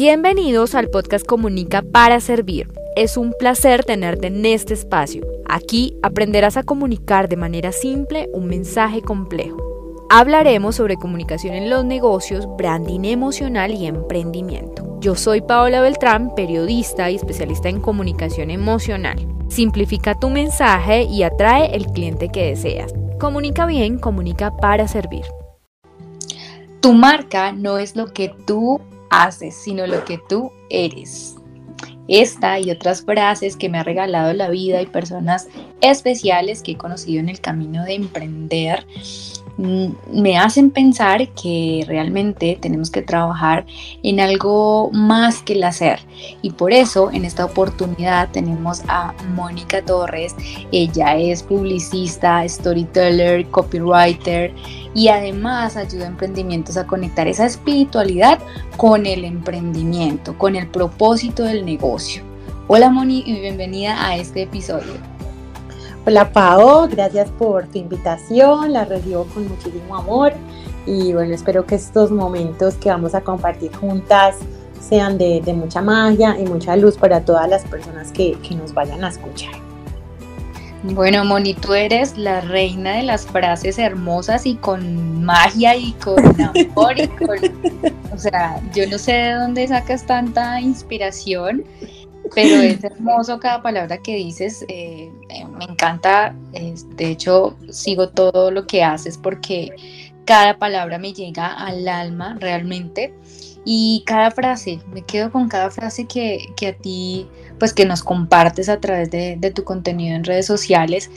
Bienvenidos al podcast Comunica para Servir. Es un placer tenerte en este espacio. Aquí aprenderás a comunicar de manera simple un mensaje complejo. Hablaremos sobre comunicación en los negocios, branding emocional y emprendimiento. Yo soy Paola Beltrán, periodista y especialista en comunicación emocional. Simplifica tu mensaje y atrae el cliente que deseas. Comunica bien, comunica para servir. Tu marca no es lo que tú haces, sino lo que tú eres. Esta y otras frases que me ha regalado la vida y personas especiales que he conocido en el camino de emprender me hacen pensar que realmente tenemos que trabajar en algo más que el hacer. Y por eso en esta oportunidad tenemos a Mónica Torres. Ella es publicista, storyteller, copywriter y además ayuda a emprendimientos a conectar esa espiritualidad con el emprendimiento, con el propósito del negocio. Hola Moni y bienvenida a este episodio. Hola Pao, gracias por tu invitación, la recibo con muchísimo amor y bueno, espero que estos momentos que vamos a compartir juntas sean de, mucha magia y mucha luz para todas las personas que, nos vayan a escuchar. Bueno, Moni, tú eres la reina de las frases hermosas y con magia y con amor y con... O sea, yo no sé de dónde sacas tanta inspiración pero es hermoso cada palabra que dices, eh, eh, me encanta, de hecho sigo todo lo que haces porque cada palabra me llega al alma realmente y cada frase, me quedo con cada frase que, a ti, pues que nos compartes a través de, de tu contenido en redes sociales.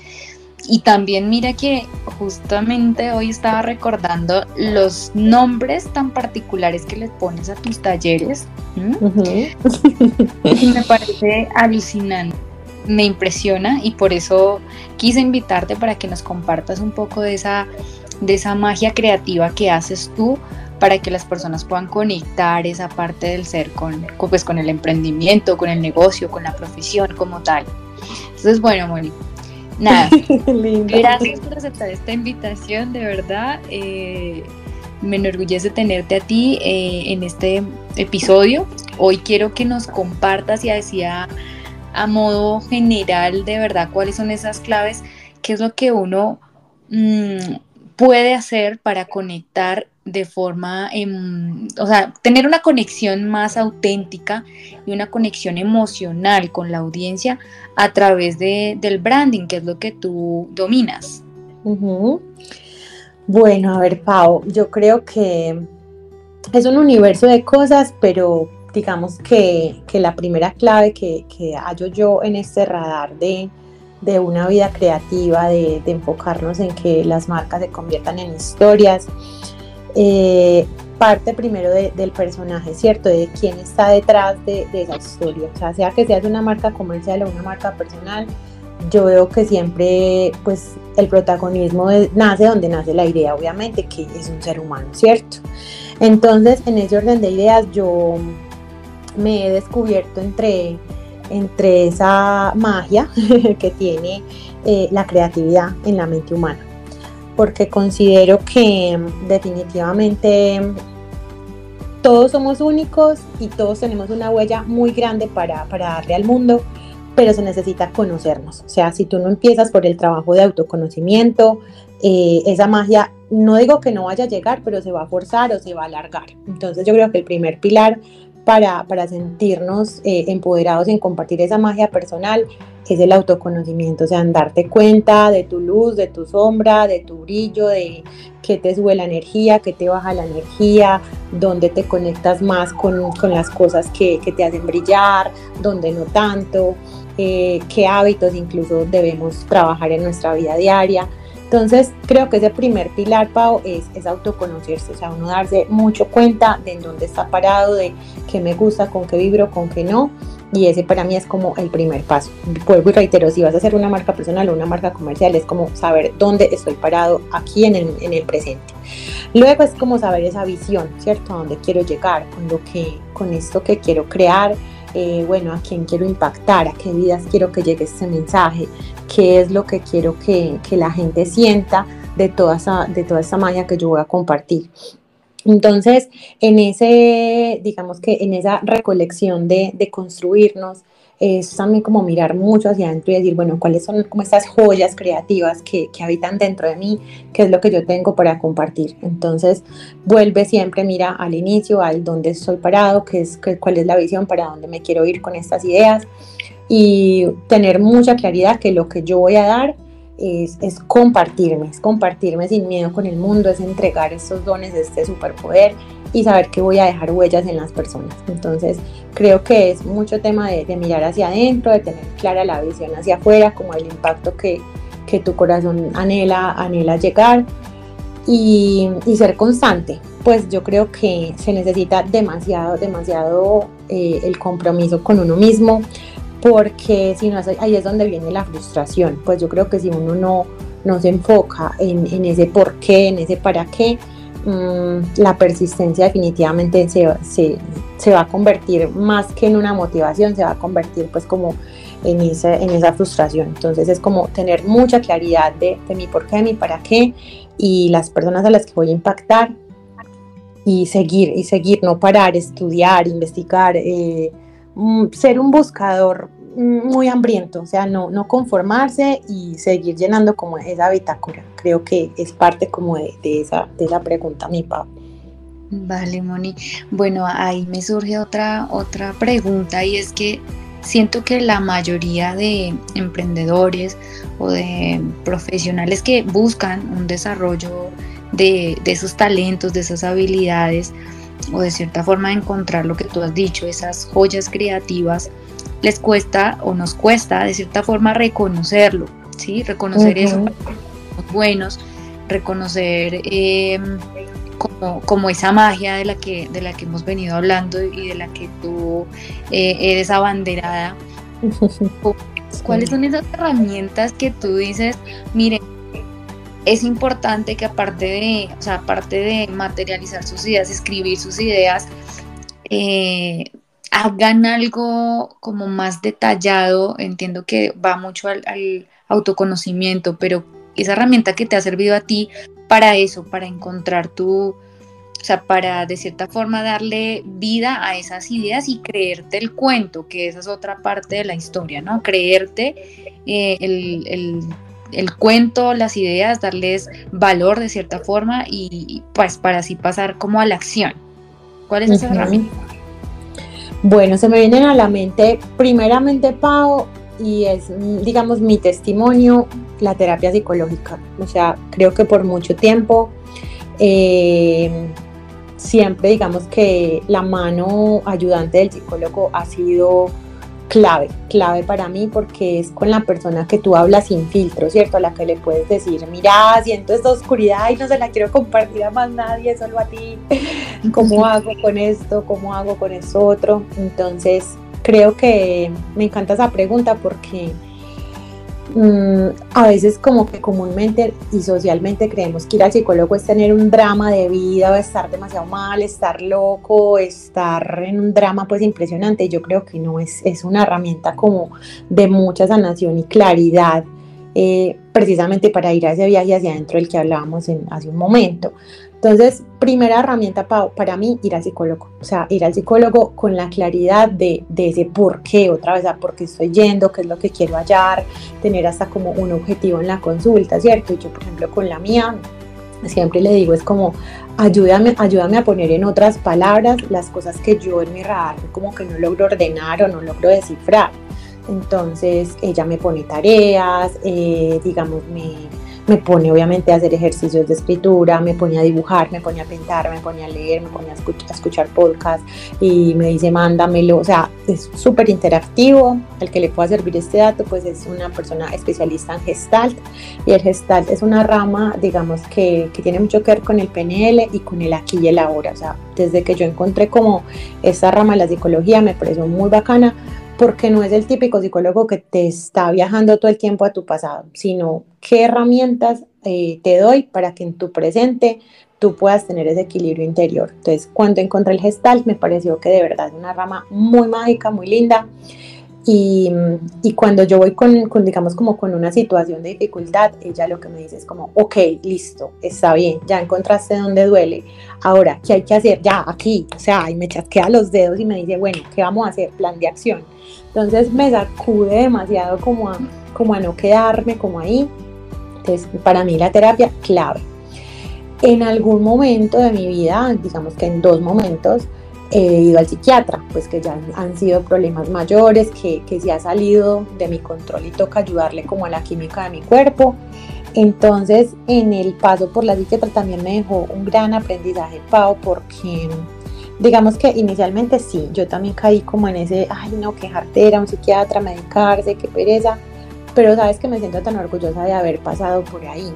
Y también mira que justamente hoy estaba recordando los nombres tan particulares que les pones a tus talleres. y me parece alucinante, me impresiona y por eso quise invitarte para que nos compartas un poco de esa, de esa magia creativa que haces tú para que las personas puedan conectar esa parte del ser con, pues, con el emprendimiento, con el negocio, con la profesión como tal. Entonces, bueno, Mónica Nada, gracias por aceptar esta invitación, de verdad. Eh, me enorgullece tenerte a ti eh, en este episodio. Hoy quiero que nos compartas, ya decía a modo general, de verdad, cuáles son esas claves, qué es lo que uno mm, puede hacer para conectar de forma, em, o sea, tener una conexión más auténtica y una conexión emocional con la audiencia a través de, del branding, que es lo que tú dominas. Bueno, a ver, Pau, yo creo que es un universo de cosas, pero digamos que, la primera clave que, que hallo yo en este radar de, de una vida creativa, de, enfocarnos en que las marcas se conviertan en historias. Eh, parte primero del personaje, ¿cierto? De quién está detrás de, esa historia. O sea, sea que seas una marca comercial o una marca personal, yo veo que siempre, pues, el protagonismo nace donde nace la idea, obviamente, que es un ser humano, ¿cierto? Entonces, en ese orden de ideas, yo me he descubierto entre entre esa magia que tiene eh, la creatividad en la mente humana. Porque considero que definitivamente todos somos únicos y todos tenemos una huella muy grande para, darle al mundo, pero se necesita conocernos. O sea, si tú no empiezas por el trabajo de autoconocimiento, eh, esa magia, no digo que no vaya a llegar, pero se va a forzar o se va a alargar. Entonces yo creo que el primer pilar para, sentirnos eh, empoderados en compartir esa magia personal es el autoconocimiento, o sea, darte cuenta de tu luz, de tu sombra, de tu brillo, de qué te sube la energía, qué te baja la energía, dónde te conectas más con, las cosas que, te hacen brillar, dónde no tanto, eh, qué hábitos incluso debemos trabajar en nuestra vida diaria. Entonces, creo que ese primer pilar, Pau, es, es, autoconocerse, o sea, uno darse mucho cuenta de en dónde está parado, de qué me gusta, con qué vibro, con qué no. Y ese para mí es como el primer paso. Vuelvo y reitero, si vas a hacer una marca personal o una marca comercial, es como saber dónde estoy parado aquí en el, en el presente. Luego es como saber esa visión, ¿cierto? A dónde quiero llegar, con, lo que, con esto que quiero crear, eh, bueno, a quién quiero impactar, a qué vidas quiero que llegue este mensaje, qué es lo que quiero que, la gente sienta de toda, esa, de toda esa magia que yo voy a compartir. Entonces, en ese, digamos que en esa recolección de, de construirnos, es también como mirar mucho hacia adentro y decir, bueno, cuáles son como estas joyas creativas que, que, habitan dentro de mí, qué es lo que yo tengo para compartir. Entonces, vuelve siempre, mira al inicio, al dónde estoy parado, qué es, qué, cuál es la visión, para dónde me quiero ir con estas ideas y tener mucha claridad que lo que yo voy a dar es, es, compartirme, es compartirme sin miedo con el mundo, es entregar estos dones, este superpoder y saber que voy a dejar huellas en las personas. Entonces, creo que es mucho tema de, de mirar hacia adentro, de tener clara la visión hacia afuera, como el impacto que, que tu corazón anhela, anhela llegar y, y, ser constante. Pues yo creo que se necesita demasiado, demasiado eh, el compromiso con uno mismo, porque si no, ahí es donde viene la frustración. Pues yo creo que si uno no, no se enfoca en, en ese por qué, en ese para qué, mmm, la persistencia definitivamente se, se, se, va a convertir más que en una motivación, se va a convertir pues como en, ese, en esa frustración. Entonces es como tener mucha claridad de, de mi por qué, de mi para qué y las personas a las que voy a impactar y seguir, y seguir, no parar, estudiar, investigar. Eh, Mm, ser un buscador muy hambriento, o sea, no, no conformarse y seguir llenando como esa bitácora. Creo que es parte como de, de esa, de esa pregunta, mi papá. Vale, Moni. Bueno, ahí me surge otra, otra pregunta y es que siento que la mayoría de emprendedores o de profesionales que buscan un desarrollo de, de esos talentos, de esas habilidades, o de cierta forma encontrar lo que tú has dicho, esas joyas creativas, les cuesta o nos cuesta de cierta forma reconocerlo, ¿sí? Reconocer uh -huh. eso, buenos, reconocer eh, como, como, esa magia de la, que, de la que hemos venido hablando y de la que tú eh, eres abanderada. ¿Cuáles son esas herramientas que tú dices, miren, es importante que aparte de, o sea, aparte de materializar sus ideas, escribir sus ideas, eh, hagan algo como más detallado. Entiendo que va mucho al, autoconocimiento, pero esa herramienta que te ha servido a ti para eso, para encontrar tu, o sea, para de cierta forma darle vida a esas ideas y creerte el cuento, que esa es otra parte de la historia, ¿no? Creerte eh, el el cuento, las ideas, darles valor de cierta forma y pues para así pasar como a la acción. ¿Cuál es esa uh -huh. herramienta? Bueno, se me vienen a la mente primeramente Pau y es digamos mi testimonio, la terapia psicológica. O sea, creo que por mucho tiempo eh, siempre digamos que la mano ayudante del psicólogo ha sido clave, clave para mí porque es con la persona que tú hablas sin filtro, ¿cierto? A la que le puedes decir, mira, siento esta oscuridad y no se la quiero compartir a más nadie, solo a ti. ¿Cómo hago con esto? ¿Cómo hago con eso otro? Entonces, creo que me encanta esa pregunta porque mmm, a veces como que comúnmente y socialmente creemos que ir al psicólogo es tener un drama de vida o estar demasiado mal, estar loco, estar en un drama pues impresionante. Yo creo que no es, es una herramienta como de mucha sanación y claridad. Eh, precisamente para ir a ese viaje hacia adentro del que hablábamos en, hace un momento. Entonces, primera herramienta pa, para mí, ir al psicólogo. O sea, ir al psicólogo con la claridad de, de ese por qué, otra vez, a por qué estoy yendo, qué es lo que quiero hallar, tener hasta como un objetivo en la consulta, ¿cierto? Yo, por ejemplo, con la mía, siempre le digo, es como, ayúdame, ayúdame a poner en otras palabras las cosas que yo en mi radar como que no logro ordenar o no logro descifrar. Entonces, ella me pone tareas, eh, digamos, me me pone obviamente a hacer ejercicios de escritura, me pone a dibujar, me pone a pintar, me pone a leer, me pone a, a escuchar podcast y me dice mándamelo, o sea, es súper interactivo, el que le pueda servir este dato pues es una persona especialista en gestalt y el gestalt es una rama digamos que, que tiene mucho que ver con el PNL y con el aquí y el ahora, o sea, desde que yo encontré como esta rama de la psicología me pareció muy bacana porque no es el típico psicólogo que te está viajando todo el tiempo a tu pasado, sino qué herramientas eh, te doy para que en tu presente tú puedas tener ese equilibrio interior. Entonces, cuando encontré el Gestalt, me pareció que de verdad es una rama muy mágica, muy linda. Y, y, cuando yo voy con, con, digamos, como con una situación de dificultad, ella lo que me dice es como, ok, listo, está bien, ya encontraste donde duele, ahora, ¿qué hay que hacer? Ya, aquí, o sea, y me chasquea los dedos y me dice, bueno, ¿qué vamos a hacer? Plan de acción. Entonces me sacude demasiado como a, como a no quedarme como ahí. Entonces, para mí la terapia, clave. En algún momento de mi vida, digamos que en dos momentos, he ido al psiquiatra, pues que ya han sido problemas mayores, que, que se ha salido de mi control y toca ayudarle como a la química de mi cuerpo. Entonces, en el paso por la psiquiatra también me dejó un gran aprendizaje, Pau, porque digamos que inicialmente sí, yo también caí como en ese, ay no, qué jartera, un psiquiatra, medicarse, qué pereza, pero sabes que me siento tan orgullosa de haber pasado por ahí,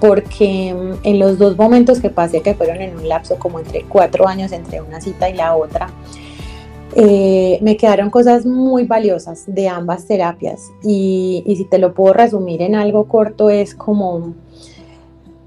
porque mm, en los dos momentos que pasé, que fueron en un lapso como entre cuatro años entre una cita y la otra, eh, me quedaron cosas muy valiosas de ambas terapias. Y, y si te lo puedo resumir en algo corto es como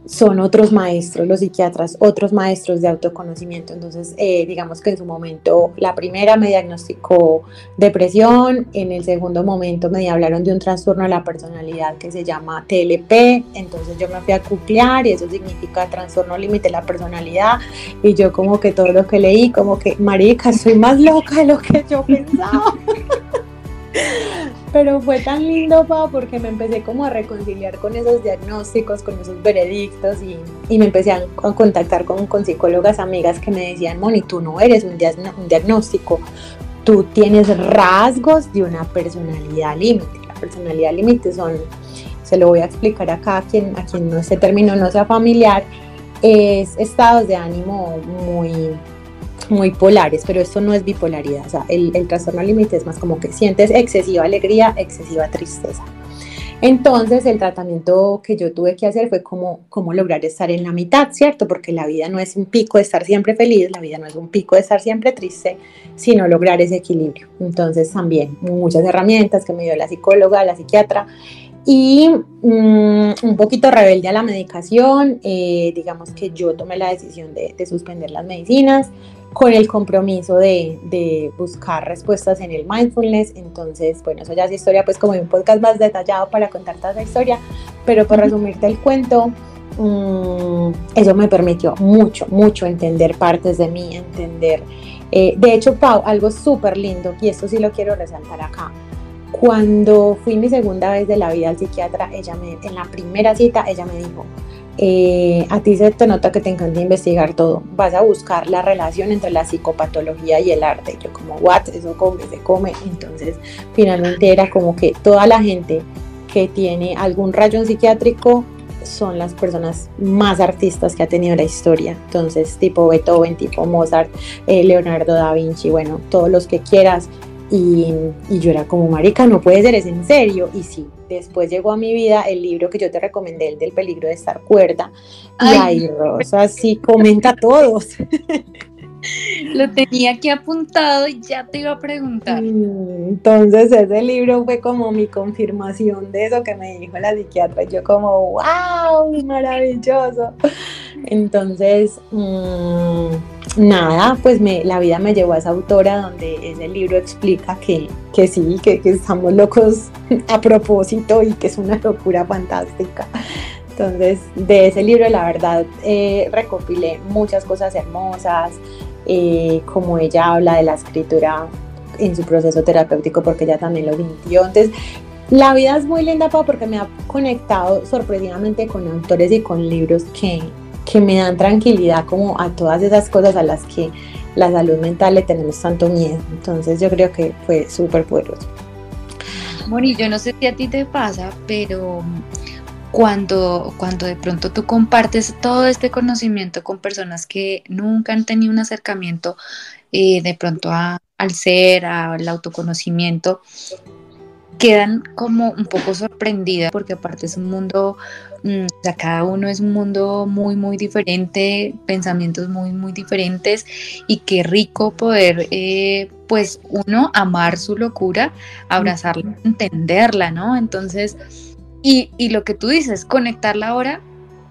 son otros maestros, los psiquiatras, otros maestros de autoconocimiento. Entonces, eh, digamos que en su momento, la primera me diagnosticó depresión, en el segundo momento me hablaron de un trastorno de la personalidad que se llama TLP, entonces yo me fui a cuclear y eso significa trastorno límite de la personalidad y yo como que todo lo que leí, como que, marica, soy más loca de lo que yo pensaba. Pero fue tan lindo, pa, porque me empecé como a reconciliar con esos diagnósticos, con esos veredictos y, y me empecé a, contactar con, con, psicólogas amigas que me decían, Moni, tú no eres un, un diagnóstico, tú tienes rasgos de una personalidad límite. La personalidad límite son, se lo voy a explicar acá a quien, a quien no este término no sea familiar, es estados de ánimo muy muy polares, pero esto no es bipolaridad, o sea, el, el trastorno límite es más como que sientes excesiva alegría, excesiva tristeza. Entonces el tratamiento que yo tuve que hacer fue como, como lograr estar en la mitad, ¿cierto? Porque la vida no es un pico de estar siempre feliz, la vida no es un pico de estar siempre triste, sino lograr ese equilibrio. Entonces también muchas herramientas que me dio la psicóloga, la psiquiatra y mm, un poquito rebelde a la medicación, eh, digamos que yo tomé la decisión de, de suspender las medicinas, con el compromiso de, de, buscar respuestas en el mindfulness. Entonces, bueno, eso ya es historia, pues como un podcast más detallado para contar toda esa historia, pero por resumirte el cuento, mmm, eso me permitió mucho, mucho entender partes de mí, entender. Eh, de hecho, Pau, algo súper lindo, y esto sí lo quiero resaltar acá. Cuando fui mi segunda vez de la vida al psiquiatra, ella me, en la primera cita, ella me dijo, eh, a ti se te nota que te encanta investigar todo, vas a buscar la relación entre la psicopatología y el arte. Yo como, what, eso come, se come. Entonces, finalmente era como que toda la gente que tiene algún rayón psiquiátrico son las personas más artistas que ha tenido la historia. Entonces, tipo Beethoven, tipo Mozart, eh, Leonardo da Vinci, bueno, todos los que quieras. Y, y, yo era como, marica, no puede ser, es en serio. Y sí, después llegó a mi vida el libro que yo te recomendé, el del peligro de estar cuerda. y ahí Rosa sí comenta todos. Lo tenía aquí apuntado y ya te iba a preguntar. Mm, entonces ese libro fue como mi confirmación de eso que me dijo la psiquiatra. Yo como, wow, maravilloso. Entonces, mmm, nada, pues la vida me llevó a esa autora donde ese libro explica que, que sí, que, que estamos locos a propósito y que es una locura fantástica. Entonces, de ese libro, la verdad, eh, recopilé muchas cosas hermosas, eh, como ella habla de la escritura en su proceso terapéutico, porque ella también lo sintió. Entonces, la vida es muy linda, porque me ha conectado sorpresivamente con autores y con libros que, que me dan tranquilidad como a todas esas cosas a las que la salud mental le tenemos tanto miedo. Entonces yo creo que fue súper poderoso. Moni, yo no sé si a ti te pasa, pero cuando, cuando de pronto tú compartes todo este conocimiento con personas que nunca han tenido un acercamiento eh, de pronto al ser, al autoconocimiento, quedan como un poco sorprendidas porque aparte es un mundo, mm, o sea, cada uno es un mundo muy, muy diferente, pensamientos muy, muy diferentes y qué rico poder, eh, pues uno, amar su locura, abrazarla, entenderla, ¿no? Entonces, y, y lo que tú dices, conectarla ahora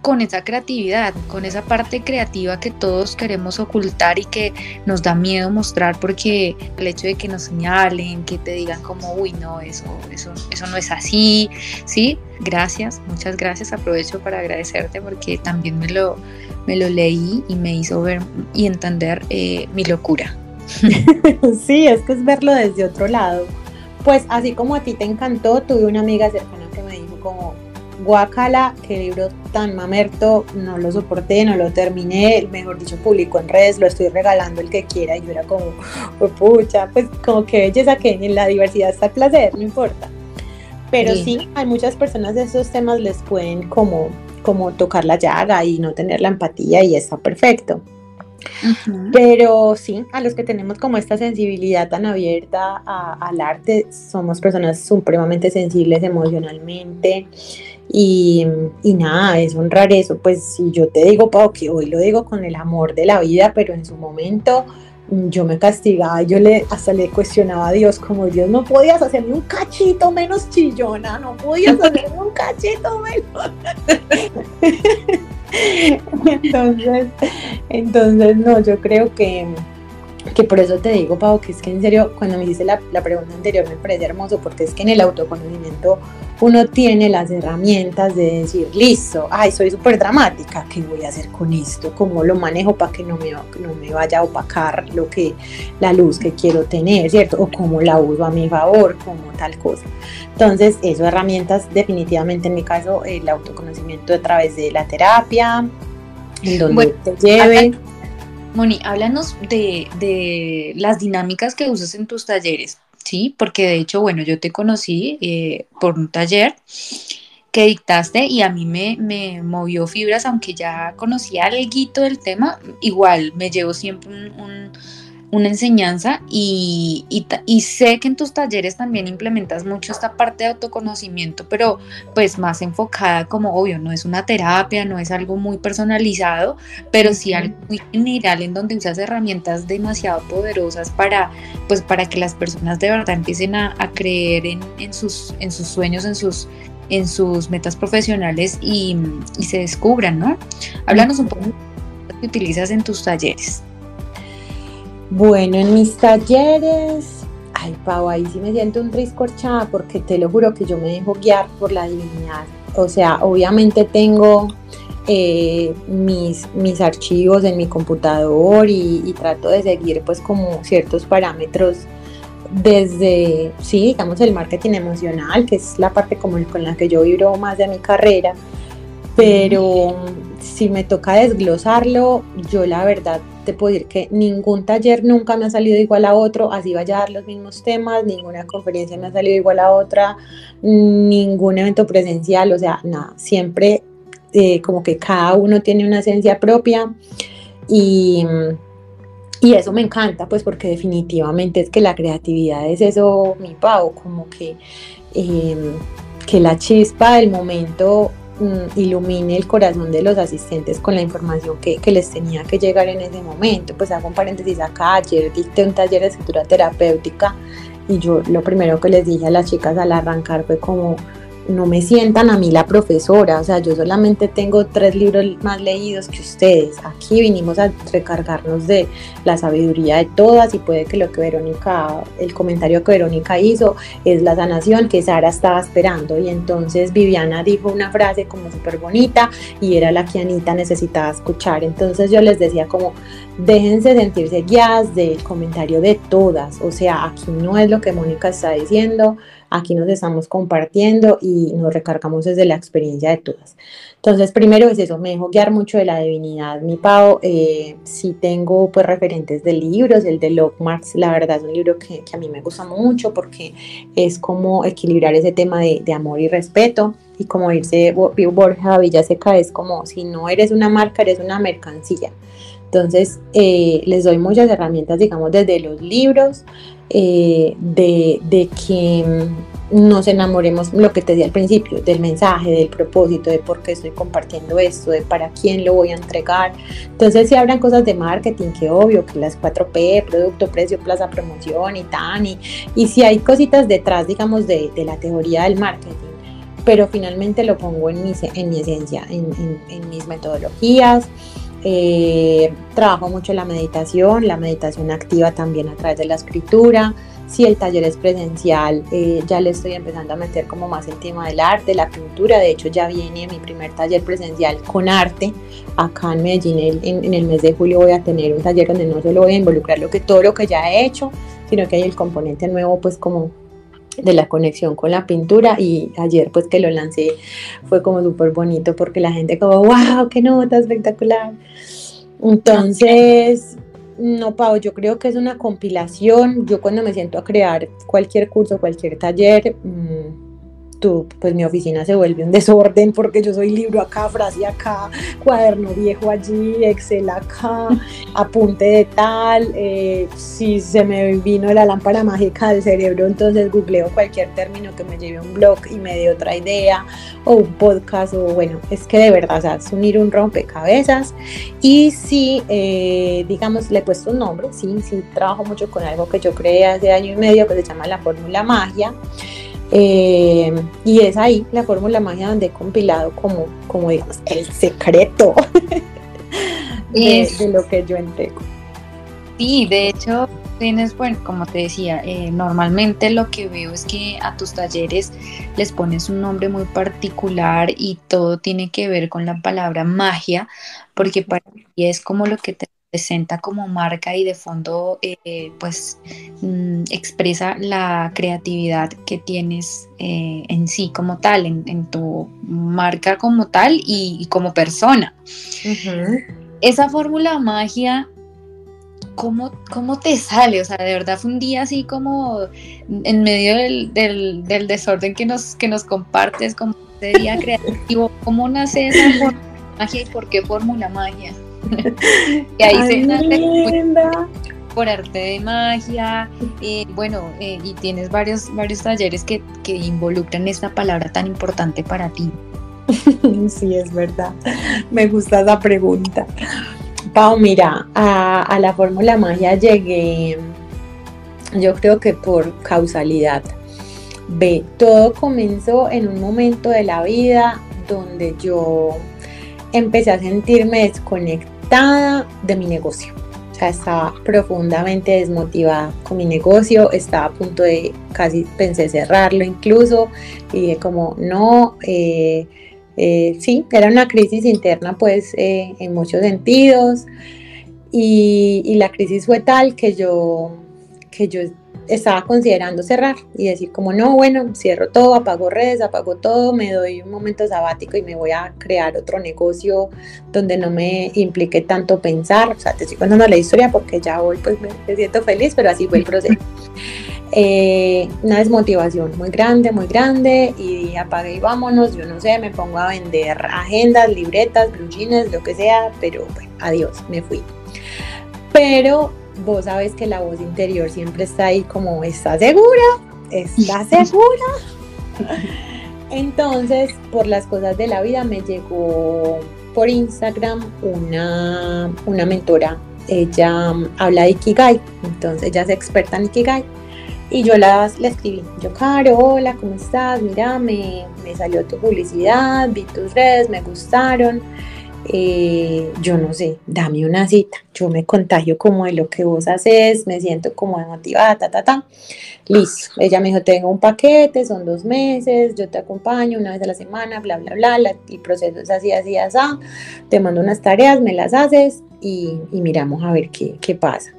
con esa creatividad, con esa parte creativa que todos queremos ocultar y que nos da miedo mostrar porque el hecho de que nos señalen, que te digan como, uy, no, eso, eso, eso no es así, ¿sí? Gracias, muchas gracias, aprovecho para agradecerte porque también me lo, me lo leí y me hizo ver y entender eh, mi locura. sí, es que es verlo desde otro lado. Pues así como a ti te encantó, tuve una amiga cercana que me dijo como, guacala, qué libro tan mamerto, no lo soporté, no lo terminé, mejor dicho, publico en redes, lo estoy regalando el que quiera, y yo era como, oh, pucha, pues como que belleza que en la diversidad está el placer, no importa. Pero sí, hay muchas personas de esos temas les pueden como, como tocar la llaga y no tener la empatía y está perfecto. Pero sí, a los que tenemos como esta sensibilidad tan abierta al arte, somos personas supremamente sensibles emocionalmente y, nada, es honrar eso. Pues si yo te digo, Pau, que hoy lo digo con el amor de la vida, pero en su momento yo me castigaba, yo le hasta le cuestionaba a Dios como Dios no podías hacerme un cachito menos chillona, no podías hacerme un cachito menos. entonces, entonces no, yo creo que que por eso te digo, Pau, que es que en serio, cuando me dice la, la, pregunta anterior me parece hermoso, porque es que en el autoconocimiento uno tiene las herramientas de decir, listo, ay, soy súper dramática, ¿qué voy a hacer con esto? ¿Cómo lo manejo para que no me, no me vaya a opacar lo que, la luz que quiero tener, ¿cierto? O cómo la uso a mi favor, como tal cosa. Entonces, eso, herramientas, definitivamente en mi caso, el autoconocimiento a través de la terapia, en donde te lleve. Moni, háblanos de, las dinámicas que usas en tus talleres, ¿sí? Porque de hecho, bueno, yo te conocí eh, por un taller que dictaste y a mí me, me, movió fibras, aunque ya conocía algo del tema, igual me llevo siempre un una enseñanza y, y, sé que en tus talleres también implementas mucho esta parte de autoconocimiento, pero pues más enfocada como obvio, no es una terapia, no es algo muy personalizado, pero sí algo muy general en donde usas herramientas demasiado poderosas para pues para que las personas de verdad empiecen a, creer en, sus, en sus sueños, en sus en sus metas profesionales y, y se descubran, ¿no? Háblanos un poco de lo que utilizas en tus talleres. Bueno, en mis talleres, ay Pau, ahí sí me siento un triscorchada porque te lo juro que yo me dejo guiar por la divinidad. O sea, obviamente tengo eh, mis, mis archivos en mi computador y, trato de seguir pues como ciertos parámetros desde, sí, digamos el marketing emocional, que es la parte como con la que yo vibro más de mi carrera, pero si me toca desglosarlo, yo la verdad te puedo decir que ningún taller nunca me ha salido igual a otro, así vaya a dar los mismos temas, ninguna conferencia me ha salido igual a otra, ningún evento presencial, o sea, nada, siempre eh, como que cada uno tiene una esencia propia y, y eso me encanta, pues porque definitivamente es que la creatividad es eso, mi pavo, como que, em, que la chispa del momento Mm, ilumine el corazón de los asistentes con la información que, que, les tenía que llegar en ese momento. Pues hago un paréntesis acá, ayer dicté un taller de escritura terapéutica y yo lo primero que les dije a las chicas al arrancar fue como no me sientan a mí la profesora, o sea, yo solamente tengo tres libros más leídos que ustedes. Aquí vinimos a recargarnos de la sabiduría de todas y puede que lo que Verónica, el comentario que Verónica hizo es la sanación que Sara estaba esperando. Y entonces Viviana dijo una frase como súper bonita y era la que Anita necesitaba escuchar. Entonces yo les decía como, déjense sentirse guiadas del comentario de todas, o sea, aquí no es lo que Mónica está diciendo, aquí nos estamos compartiendo y nos recargamos desde la experiencia de todas. Entonces, primero es eso, me dejo guiar mucho de la divinidad. Mi Pau, eh, sí tengo pues referentes de libros, el de Locke Marx, la verdad es un libro que, a mí me gusta mucho porque es como equilibrar ese tema de, amor y respeto. Y como dice Borja Villaseca, es como si no eres una marca, eres una mercancía. Entonces, eh, les doy muchas herramientas, digamos, desde los libros, eh, de, que nos enamoremos, lo que te di al principio, del mensaje, del propósito, de por qué estoy compartiendo esto, de para quién lo voy a entregar. Entonces si habrán cosas de marketing, que obvio, que las 4P, producto, precio, plaza, promoción y tan, y, y si hay cositas detrás, digamos, de, de la teoría del marketing pero finalmente lo pongo en mi, en mi esencia, en, en, mis metodologías. Eh, trabajo mucho la meditación, la meditación activa también a través de la escritura. Si el taller es presencial, eh, ya le estoy empezando a meter como más el tema del arte, la pintura. De hecho, ya viene mi primer taller presencial con arte. Acá en Medellín, en, en el mes de julio, voy a tener un taller donde no solo voy a involucrar lo que, todo lo que ya he hecho, sino que hay el componente nuevo, pues como de la conexión con la pintura y ayer pues que lo lancé fue como súper bonito porque la gente como wow, qué nota espectacular. Entonces, no, Pau, yo creo que es una compilación. Yo cuando me siento a crear cualquier curso, cualquier taller, mmm, pues mi oficina se vuelve un desorden porque yo soy libro acá, frase acá, cuaderno viejo allí, Excel acá, apunte de tal, eh, si se me vino la lámpara mágica del cerebro, entonces googleo cualquier término que me lleve a un blog y me dé otra idea, o un podcast, o bueno, es que de verdad, o sea, es unir un rompecabezas, y si, eh, digamos, le he puesto un nombre, sí, sí, trabajo mucho con algo que yo creé hace año y medio que se llama la fórmula magia, eh, y es ahí la fórmula magia donde he compilado como, como digamos, el secreto de, lo que yo entrego. Sí, de hecho, tienes, bueno, como te decía, eh, normalmente lo que veo es que a tus talleres les pones un nombre muy particular y todo tiene que ver con la palabra magia, porque para ti es como lo que te presenta como marca y de fondo eh, pues mm, expresa la creatividad que tienes eh, en sí como tal, en, tu marca como tal y, como persona. Esa fórmula magia, ¿cómo, ¿cómo, te sale? O sea, de verdad fue un día así como en medio del, desorden que nos, que nos compartes, como ese día creativo, ¿cómo nace esa fórmula magia y por qué fórmula magia? Y ahí se nace por arte de magia, eh, bueno, eh, y tienes varios, varios talleres que, que involucran esta palabra tan importante para ti. Sí, es verdad. Me gusta esa pregunta. Pau, mira, a, a la fórmula magia llegué, yo creo que por causalidad. Ve, todo comenzó en un momento de la vida donde yo empecé a sentirme desconectada de mi negocio. O sea, estaba profundamente desmotivada con mi negocio, estaba a punto de casi pensé cerrarlo incluso, y como no, eh, eh, sí, era una crisis interna pues eh, en muchos sentidos y, y, la crisis fue tal que yo, que yo estaba considerando cerrar y decir como no, bueno, cierro todo, apago redes, apago todo, me doy un momento sabático y me voy a crear otro negocio donde no me implique tanto pensar, o sea, te estoy contando la historia porque ya hoy pues me, siento feliz, pero así fue el proceso. Eh, una desmotivación muy grande, muy grande y apague y vámonos, yo no sé, me pongo a vender agendas, libretas, blue lo que sea, pero bueno, adiós, me fui. Pero vos sabes que la voz interior siempre está ahí como, ¿estás segura? ¿Estás segura? Entonces, por las cosas de la vida, me llegó por Instagram una, una mentora. Ella habla de Ikigai, entonces ella es experta en Ikigai. Y yo la, la escribí, yo, Caro, hola, ¿cómo estás? Mira, me, me salió tu publicidad, vi tus redes, me gustaron. Eh, yo no sé, dame una cita, yo me contagio como de lo que vos haces, me siento como motivada, ta, ta, ta. Listo, ella me dijo, tengo un paquete, son dos meses, yo te acompaño una vez a la semana, bla, bla, bla, el proceso es así, así, así, te mando unas tareas, me las haces y, miramos a ver qué, qué pasa.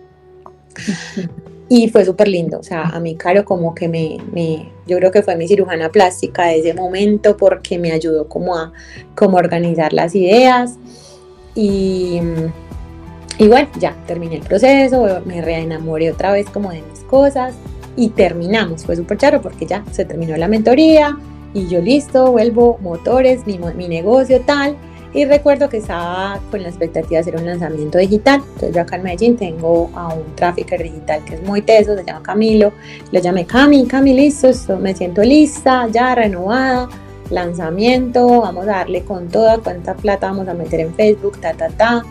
Y fue súper lindo, o sea, a mí Caro como que me, me, yo creo que fue mi cirujana plástica de ese momento porque me ayudó como a como organizar las ideas y, y bueno, ya terminé el proceso, me reenamoré otra vez como de mis cosas y terminamos, fue súper charo porque ya se terminó la mentoría y yo listo, vuelvo, motores, mi, mi negocio tal y recuerdo que estaba con la expectativa de hacer un lanzamiento digital. Entonces yo acá en Medellín tengo a un trafficker digital que es muy teso, se llama Camilo. Le llamé Cami, Cami, listo, me siento lista, ya renovada, lanzamiento, vamos a darle con toda, cuánta plata vamos a meter en Facebook, ta, ta, ta.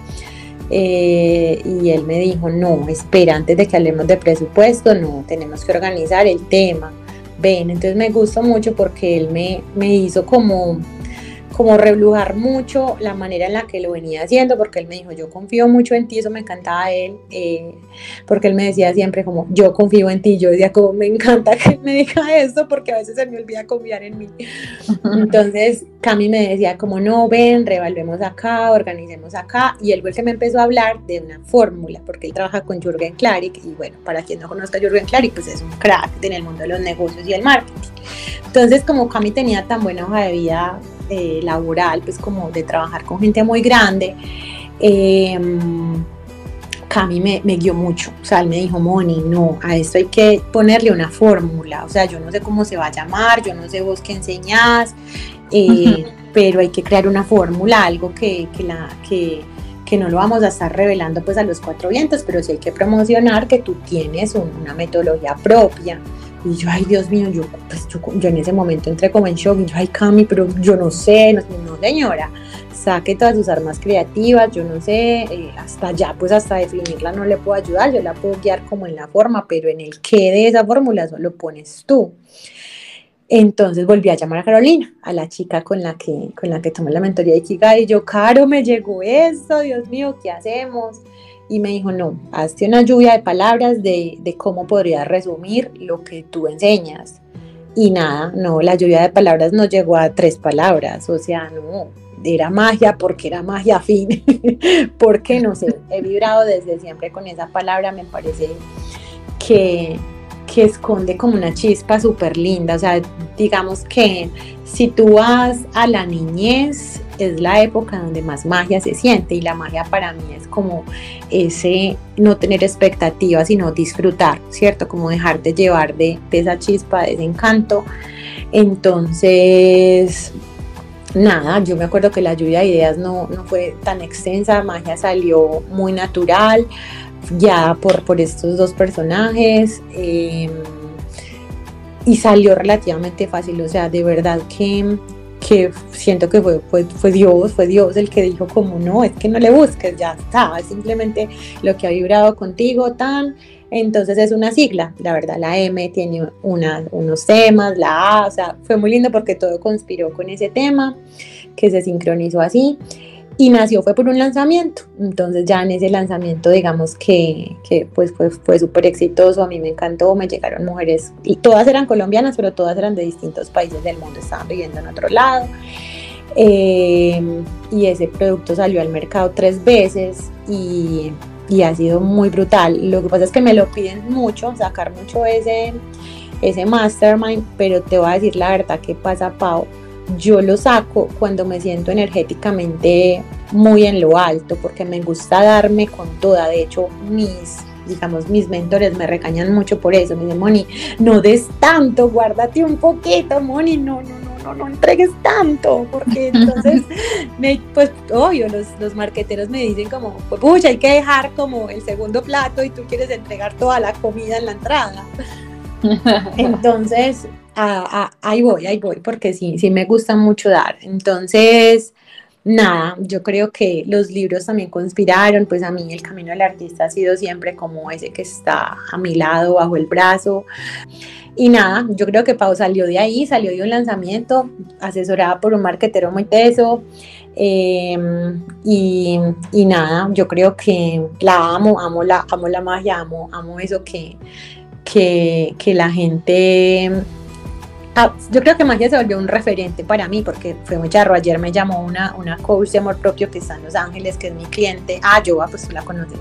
Eh, y él me dijo, no, espera, antes de que hablemos de presupuesto, no, tenemos que organizar el tema ven, entonces me gustó mucho porque él me, me hizo como como reblujar mucho la manera en la que lo venía haciendo, porque él me dijo, yo confío mucho en ti, eso me encantaba a él, eh, porque él me decía siempre como, yo confío en ti, yo decía como, me encanta que él me diga esto, porque a veces se me olvida confiar en mí. Entonces, Cami me decía como, no, ven, revalvemos acá, organicemos acá, y él fue que me empezó a hablar de una fórmula, porque él trabaja con Jürgen Klarik, y bueno, para quien no conozca a Jürgen Klarik, pues es un crack en el mundo de los negocios y el marketing. Entonces, como Cami tenía tan buena hoja de vida eh, laboral, pues como de trabajar con gente muy grande, eh, Cami me, me, guió mucho. O sea, él me dijo, Moni, no, a esto hay que ponerle una fórmula. O sea, yo no sé cómo se va a llamar, yo no sé vos qué enseñás, eh, pero hay que crear una fórmula, algo que, que, la, que, que no lo vamos a estar revelando pues a los cuatro vientos, pero sí hay que promocionar que tú tienes una metodología propia y yo, ay Dios mío, yo, pues, yo, en ese momento entré como en shock y yo, ay Cami, pero yo no sé, no, señora, saque todas sus armas creativas, yo no sé, eh, hasta allá, pues hasta definirla no le puedo ayudar, yo la puedo guiar como en la forma, pero en el qué de esa fórmula solo pones tú. Entonces volví a llamar a Carolina, a la chica con la que, con la que tomé la mentoría de Ikigai, y yo, Caro, me llegó eso, Dios mío, ¿qué hacemos? Y me dijo, no, hazte una lluvia de palabras de, de cómo podría resumir lo que tú enseñas. Y nada, no, la lluvia de palabras no llegó a tres palabras, o sea, no, era magia porque era magia fin, porque no sé, he vibrado desde siempre con esa palabra, me parece que, que esconde como una chispa súper linda, o sea, digamos que si tú vas a la niñez, es la época donde más magia se siente y la magia para mí es como ese no tener expectativas, sino disfrutar, ¿cierto? Como dejarte llevar de, esa chispa, de ese encanto. Entonces, nada, yo me acuerdo que la lluvia de ideas no, fue tan extensa, magia salió muy natural, ya por, por estos dos personajes. Em, y salió relativamente fácil, o sea, de verdad que que siento que fue, fue, Dios, fue Dios el que dijo como no, es que no le busques, ya está, es simplemente lo que ha vibrado contigo tan, entonces es una sigla, la verdad, la M tiene una, unos temas, la A, o sea, fue muy lindo porque todo conspiró con ese tema, que se sincronizó así y nació fue por un lanzamiento. Entonces ya en ese lanzamiento digamos que, que pues fue, fue súper exitoso, a mí me encantó, me llegaron mujeres y todas eran colombianas, pero todas eran de distintos países del mundo, estaban viviendo en otro lado. Em, y ese producto salió al mercado tres veces y, y, ha sido muy brutal. Lo que pasa es que me lo piden mucho, sacar mucho ese, ese mastermind, pero te voy a decir la verdad que pasa, Pau yo lo saco cuando me siento energéticamente muy en lo alto, porque me gusta darme con toda. De hecho, mis, digamos, mis mentores me recañan mucho por eso. Me dicen, Moni, no des tanto, guárdate un poquito, Moni, no, no, no, no, no entregues tanto, porque entonces, me, pues, obvio, los, los marqueteros me dicen como, pues, pucha, hay que dejar como el segundo plato y tú quieres entregar toda la comida en la entrada. Entonces, ahí voy, ahí voy, porque sí, sí me gusta mucho dar. Entonces, nada, yo creo que los libros también conspiraron, pues a mí el camino del artista ha sido siempre como ese que está a mi lado, bajo el brazo. Y nada, yo creo que Pau salió de ahí, salió de un lanzamiento, asesorada por un marquetero muy teso. Em, y, y, nada, yo creo que la amo, amo la, amo la magia, amo, amo eso que, que, que la gente Ah, yo creo que magia se volvió un referente para mí porque fue muy charro. Ayer me llamó una, una coach de amor propio que está en Los Ángeles, que es mi cliente. Ah, Joa, pues tú la conoces.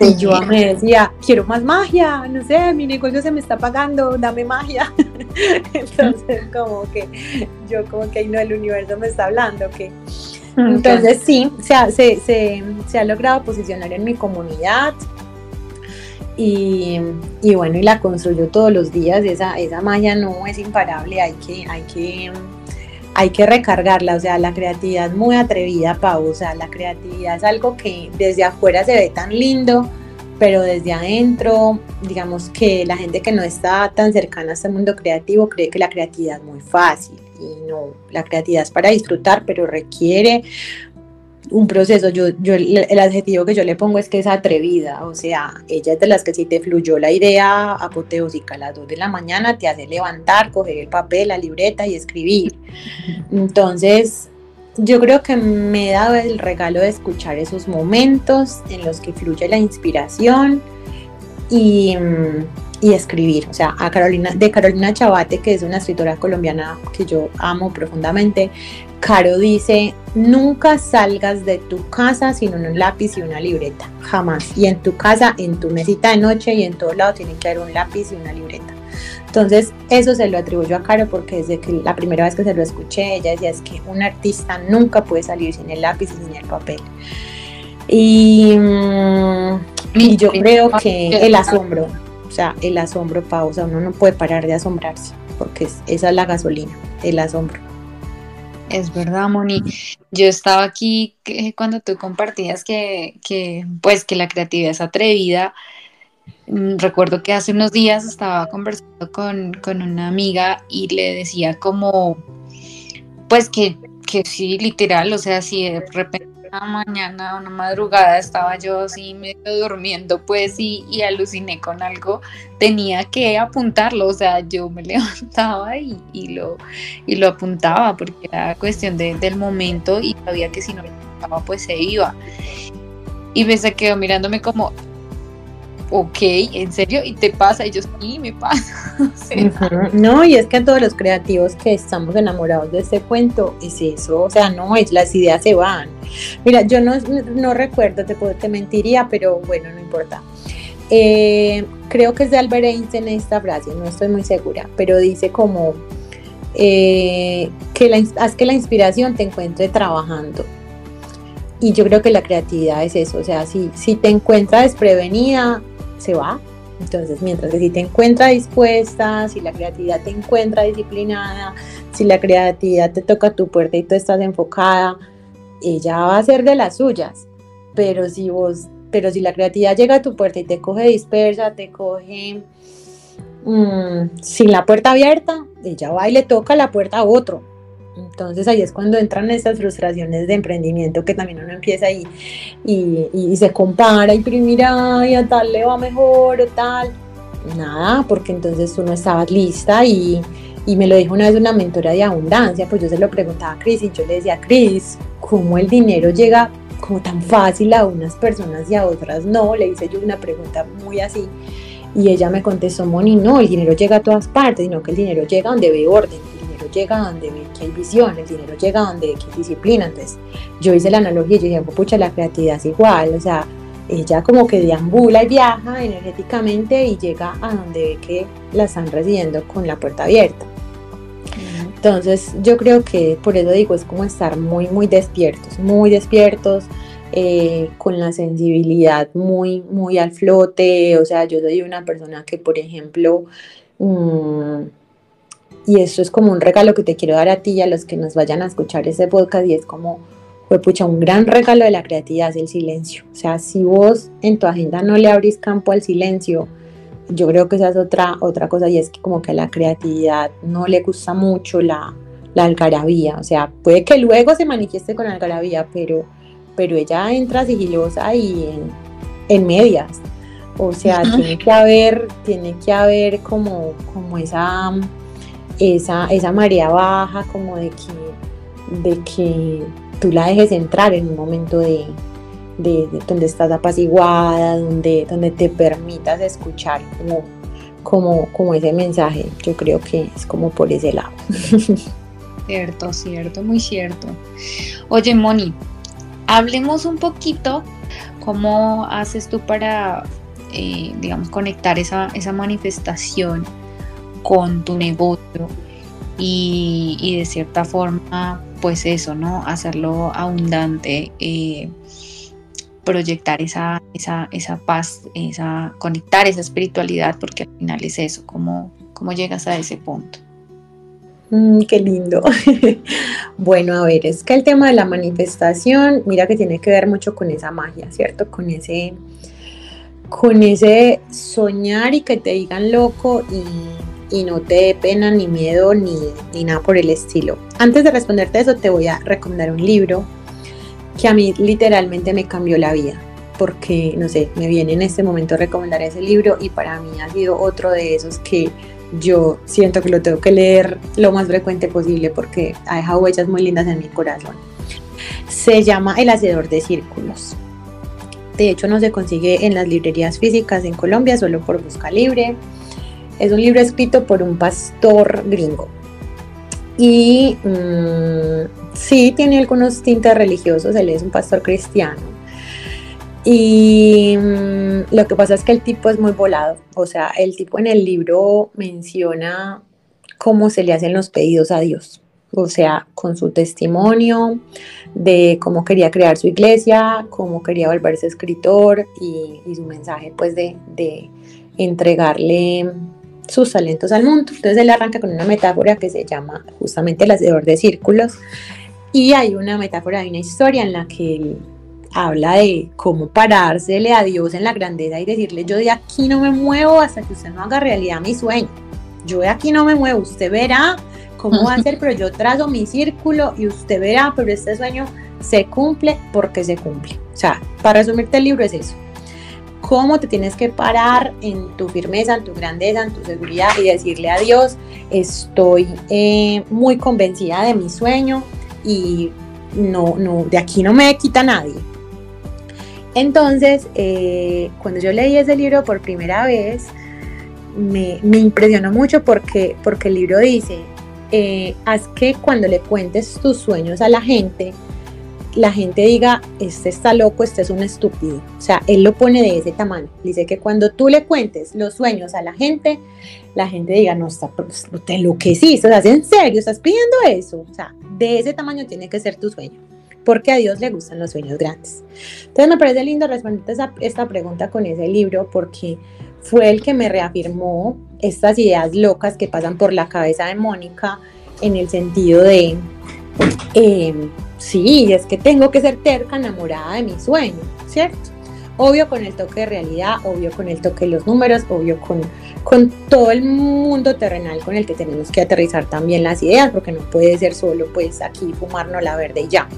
Y Joa me decía, quiero más magia, no sé, mi negocio se me está pagando, dame magia. Entonces, como que yo, como que no, el universo me está hablando, que. Entonces, sí, se, se, se, se ha logrado posicionar en mi comunidad. Y, bueno, y la construyo todos los días, esa, esa magia no es imparable, hay que, hay que, hay que recargarla, o sea, la creatividad es muy atrevida, Pau, o sea, la creatividad es algo que desde afuera se ve tan lindo, pero desde adentro, digamos que la gente que no está tan cercana a este mundo creativo cree que la creatividad es muy fácil y no, la creatividad es para disfrutar, pero requiere un proceso. Yo, yo, el adjetivo que yo le pongo es que es atrevida, o sea, ella es de las que si te fluyó la idea apoteósica a las 2 de la mañana, te hace levantar, coger el papel, la libreta y escribir. Entonces, yo creo que me he dado el regalo de escuchar esos momentos en los que fluye la inspiración y, y escribir. O sea, a Carolina, de Carolina Chabate, que es una escritora colombiana que yo amo profundamente, Caro dice, nunca salgas de tu casa sin un lápiz y una libreta, jamás. Y en tu casa, en tu mesita de noche y en todos lados tiene que haber un lápiz y una libreta. Entonces, eso se lo atribuyo a Caro porque desde que la primera vez que se lo escuché, ella decía es que un artista nunca puede salir sin el lápiz y sin el papel. Y, mm, y yo creo que el asombro, o sea, el asombro pausa, uno no puede parar de asombrarse porque esa es la gasolina, el asombro. Es verdad, Moni. Yo estaba aquí cuando tú compartías que, pues, que la creatividad es atrevida. Mm, recuerdo que hace unos días estaba conversando con, con una amiga y le decía como, pues que, que sí, literal, o sea, si de repente mañana, una madrugada, estaba yo así medio durmiendo, pues, y, y, aluciné con algo, tenía que apuntarlo, o sea, yo me levantaba y, y lo, y lo apuntaba, porque era cuestión de, del momento y sabía que si no lo apuntaba, pues se iba. Y me se quedó mirándome como, ok, ¿en serio? ¿Y te pasa? Y yo, sí, me pasa. No, y es que a todos los creativos que estamos enamorados de este cuento, es eso, o sea, no, es las ideas se van. Mira, yo no, no recuerdo, te, te mentiría, pero bueno, no importa. Eh, creo que es de Albert Einstein esta frase, no estoy muy segura, pero dice como eh, que la, haz que la inspiración te encuentre trabajando. Y yo creo que la creatividad es eso, o sea, si, si te encuentra desprevenida, se va. Entonces, mientras que si te encuentra dispuesta, si la creatividad te encuentra disciplinada, si la creatividad te toca tu puerta y tú estás enfocada, ella va a ser de las suyas. Pero si vos, pero si la creatividad llega a tu puerta y te coge dispersa, te coge mm, sin la puerta abierta, ella va y le toca la puerta a otro. Entonces ahí es cuando entran esas frustraciones de emprendimiento que también uno empieza y, y, se compara y mira, y a tal le va mejor o tal. Nada, porque entonces tú no estabas lista y, y me lo dijo una vez una mentora de abundancia, pues yo se lo preguntaba a Cris y yo le decía, Cris, ¿cómo el dinero llega como tan fácil a unas personas y a otras no? Le hice yo una pregunta muy así. Y ella me contestó, Moni, no, el dinero llega a todas partes, sino que el dinero llega donde ve orden, llega donde hay visión, el dinero llega donde hay disciplina. Entonces, yo hice la analogía y yo dije, pucha, la creatividad es igual, o sea, ella como que deambula y viaja energéticamente y llega a donde ve que la están recibiendo con la puerta abierta. Entonces, yo creo que por eso digo, es como estar muy, muy despiertos, muy despiertos, eh, con la sensibilidad muy, muy al flote. O sea, yo soy una persona que, por ejemplo, mmm, y eso es como un regalo que te quiero dar a ti y a los que nos vayan a escuchar ese podcast y es como, fue pucha, un gran regalo de la creatividad es el silencio. O sea, si vos en tu agenda no le abrís campo al silencio, yo creo que esa es otra, otra cosa y es que como que a la creatividad no le gusta mucho la, la algarabía. O sea, puede que luego se manifieste con algarabía, pero, pero ella entra sigilosa y en, en medias. O sea, tiene que haber, tiene que haber como, como esa esa, esa marea baja, como de que, de que tú la dejes entrar en un momento de, donde estás apaciguada, donde, donde te permitas escuchar como, como, como ese mensaje. Yo creo que es como por ese lado. Cierto, cierto, muy cierto. Oye, Moni, hablemos un poquito cómo haces tú para, eh, digamos, conectar esa, esa manifestación con tu negocio y, de cierta forma, pues eso, ¿no? Hacerlo abundante, eh, proyectar esa, esa, esa paz, esa, conectar esa espiritualidad, porque al final es eso, cómo, cómo llegas a ese punto. Mm, qué lindo. bueno, a ver, es que el tema de la manifestación, mira que tiene que ver mucho con esa magia, ¿cierto? Con ese, con ese soñar y que te digan loco y y no te dé pena ni miedo ni, nada por el estilo. Antes de responderte eso te voy a recomendar un libro que a mí literalmente me cambió la vida, porque, no sé, me viene en este momento a recomendar ese libro y para mí ha sido otro de esos que yo siento que lo tengo que leer lo más frecuente posible porque ha dejado huellas muy lindas en mi corazón. Se llama El Hacedor de Círculos. De hecho, no se consigue en las librerías físicas en Colombia, solo por busca libre. Es un libro escrito por un pastor gringo. Y mm, sí, tiene algunos tintes religiosos, él es un pastor cristiano. Y mm, lo que pasa es que el tipo es muy volado. O sea, el tipo en el libro menciona cómo se le hacen los pedidos a Dios o sea, con su testimonio de cómo quería crear su iglesia, cómo quería volverse escritor y, su mensaje pues de, de, entregarle sus talentos al mundo. Entonces él arranca con una metáfora que se llama justamente el hacedor de círculos y hay una metáfora, hay una historia en la que él habla de cómo parársele a Dios en la grandeza y decirle yo de aquí no me muevo hasta que usted no haga realidad mi sueño. Yo de aquí no me muevo, usted verá cómo va a ser, pero yo trazo mi círculo y usted verá, pero este sueño se cumple porque se cumple. O sea, para resumirte el libro es eso. Cómo te tienes que parar en tu firmeza, en tu grandeza, en tu seguridad y decirle a Dios, estoy eh, muy convencida de mi sueño y no, no, de aquí no me quita nadie. Entonces, eh, cuando yo leí ese libro por primera vez, me, impresionó mucho porque, porque el libro dice, eh, haz que cuando le cuentes tus sueños a la gente, la gente diga, este está loco, este es un estúpido. O sea, él lo pone de ese tamaño. Dice que cuando tú le cuentes los sueños a la gente, la gente diga, no, está, pues, te enloqueciste, o sea, ¿en serio estás pidiendo eso? O sea, de ese tamaño tiene que ser tu sueño, porque a Dios le gustan los sueños grandes. Entonces me parece lindo responder esta pregunta con ese libro, porque fue el que me reafirmó estas ideas locas que pasan por la cabeza de Mónica en el sentido de, em, sí, es que tengo que ser terca, enamorada de mi sueño, ¿cierto? Obvio con el toque de realidad, obvio con el toque de los números, obvio con, con todo el mundo terrenal con el que tenemos que aterrizar también las ideas, porque no puede ser solo pues aquí fumarnos la verde y ya.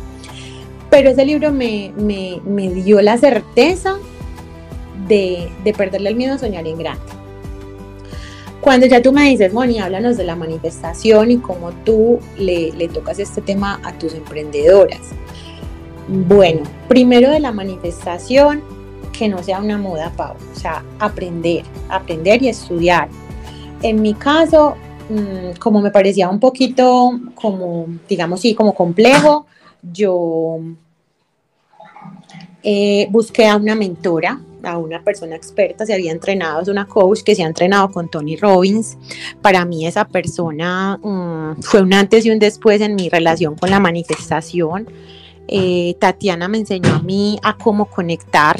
Pero ese libro me, me, me dio la certeza de, de perderle el miedo a soñar en grande. Cuando ya tú me dices, Moni, háblanos de la manifestación y cómo tú le, tocas este tema a tus emprendedoras. Bueno, primero de la manifestación, que no sea una moda, Pau, o sea, aprender, aprender y estudiar. En mi caso, mm, como me parecía un poquito, como, digamos, sí, como complejo, yo eh, busqué a una mentora a una persona experta, se había entrenado, es una coach que se ha entrenado con Tony Robbins. Para mí esa persona mm, fue un antes y un después en mi relación con la manifestación. Eh, Tatiana me enseñó a mí a cómo conectar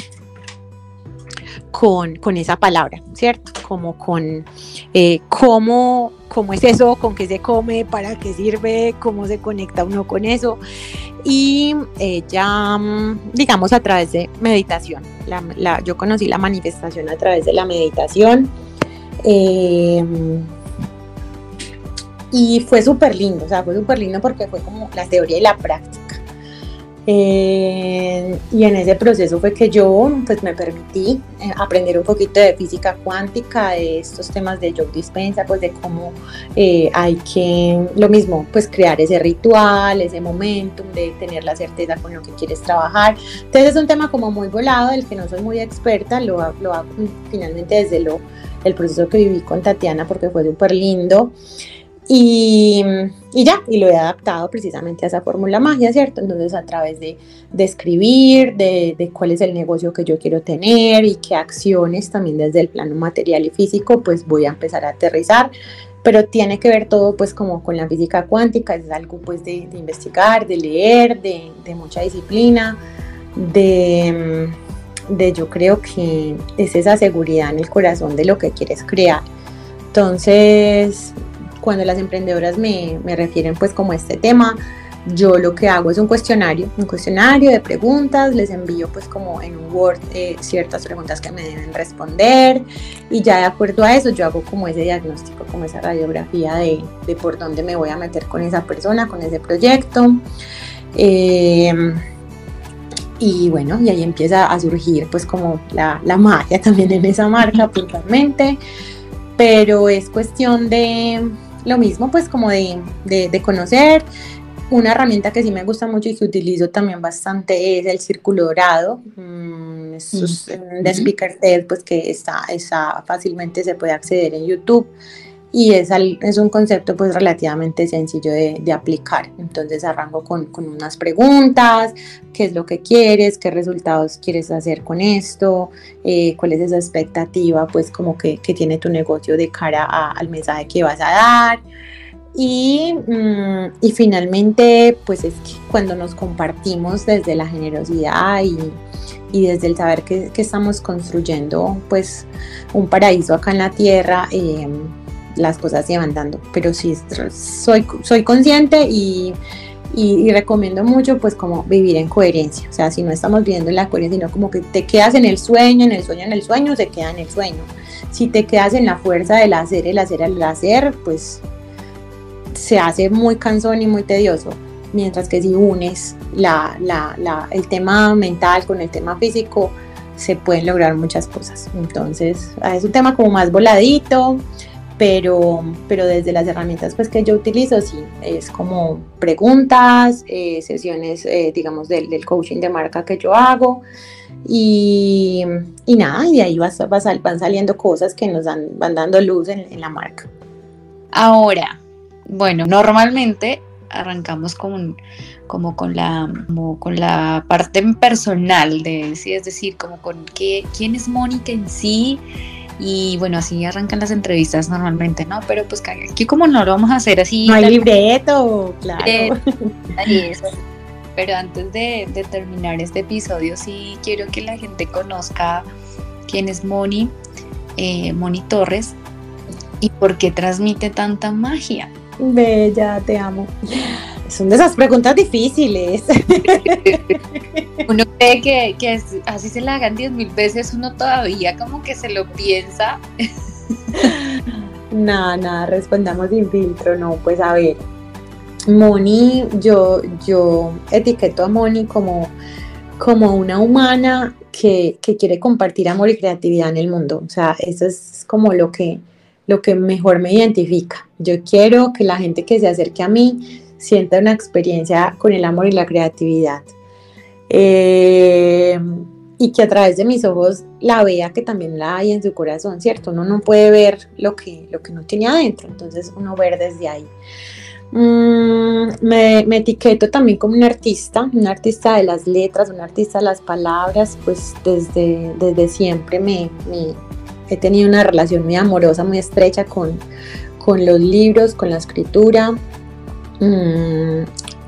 con, con esa palabra, ¿cierto? Como con eh, cómo, cómo es eso, con qué se come, para qué sirve, cómo se conecta uno con eso y ella, mm, digamos, a través de meditación. yo conocí la manifestación a través de la meditación. Em, y fue súper lindo, o sea, fue súper lindo porque fue como la teoría y la práctica. Eh, y en ese proceso fue que yo pues me permití eh, aprender un poquito de física cuántica, de estos temas de Joe Dispensa, pues de cómo eh, hay que, lo mismo, pues crear ese ritual, ese momentum de tener la certeza con lo que quieres trabajar. Entonces es un tema como muy volado, del que no soy muy experta, lo, lo hago finalmente desde lo, el proceso que viví con Tatiana porque fue súper lindo. Y, ya, y lo he adaptado precisamente a esa fórmula magia, ¿cierto? Entonces a través de, de escribir, de, de, cuál es el negocio que yo quiero tener y qué acciones también desde el plano material y físico, pues voy a empezar a aterrizar. Pero tiene que ver todo pues como con la física cuántica, es algo pues de, de investigar, de leer, de mucha disciplina, de, de yo creo que es esa seguridad en el corazón de lo que quieres crear. Entonces, cuando las emprendedoras me, me refieren pues como este tema, yo lo que hago es un cuestionario, un cuestionario de preguntas, les envío pues como en un Word eh, ciertas preguntas que me deben responder y ya de acuerdo a eso yo hago como ese diagnóstico, como esa radiografía de, de por dónde me voy a meter con esa persona, con ese proyecto. Eh, Y bueno, y ahí empieza a surgir pues como la, la magia también en esa marca puntualmente, pero es cuestión de lo mismo pues como de, de, conocer. Una herramienta que sí me gusta mucho y que utilizo también bastante es el círculo dorado. Mm, es de Speaker TED, pues que está, está fácilmente se puede acceder en YouTube y es, es un concepto pues relativamente sencillo de, de aplicar. Entonces arranco con, con, unas preguntas, qué es lo que quieres, qué resultados quieres hacer con esto, eh, cuál es esa expectativa pues como que, que tiene tu negocio de cara al mensaje que vas a dar. Y, mm, y, finalmente, pues es que cuando nos compartimos desde la generosidad y, y desde el saber que, que, estamos construyendo pues un paraíso acá en la tierra, eh, las cosas se dando. Pero sí, soy, soy consciente y, y, recomiendo mucho pues como vivir en coherencia. O sea, si no estamos viviendo en la coherencia, sino como que te quedas en el sueño, en el sueño, en el sueño, se queda en el sueño. Si te quedas en la fuerza del hacer, el hacer, el hacer, pues se hace muy cansón y muy tedioso. Mientras que si unes la, la, la, el tema mental con el tema físico, se pueden lograr muchas cosas. Entonces, es un tema como más voladito, pero, pero desde las herramientas pues, que yo utilizo, sí, es como preguntas, eh, sesiones, eh, digamos, del, coaching de marca que yo hago. Y, y nada, y de ahí vas, vas, van saliendo cosas que nos dan, van dando luz en, la marca. Ahora, bueno, normalmente arrancamos con, como con la, con la parte personal de sí, es decir, como con qué, quién es Mónica en sí, y bueno, así arrancan las entrevistas normalmente, ¿no? Pero pues aquí como no lo vamos a hacer así. No hay libreto, claro. Pero antes de, terminar este episodio, sí quiero que la gente conozca quién es Moni, eh, Moni Torres, y por qué transmite tanta magia. Bella, te amo. Son de esas preguntas difíciles. uno cree que, que así se la hagan diez mil veces, uno todavía como que se lo piensa. nada, nada, respondamos sin filtro, no, pues a ver. Moni, yo, yo etiqueto a Moni como, como una humana que, que, quiere compartir amor y creatividad en el mundo. O sea, eso es como lo que, lo que mejor me identifica. Yo quiero que la gente que se acerque a mí sienta una experiencia con el amor y la creatividad. Eh, y que a través de mis ojos la vea que también la hay en su corazón, ¿cierto? Uno no puede ver lo que, lo que no tiene adentro, entonces uno ver desde ahí. Mm, me, me, etiqueto también como un artista, un artista de las letras, un artista de las palabras, pues desde, desde siempre me, he tenido una relación muy amorosa, muy estrecha con, con los libros, con la escritura. Mm,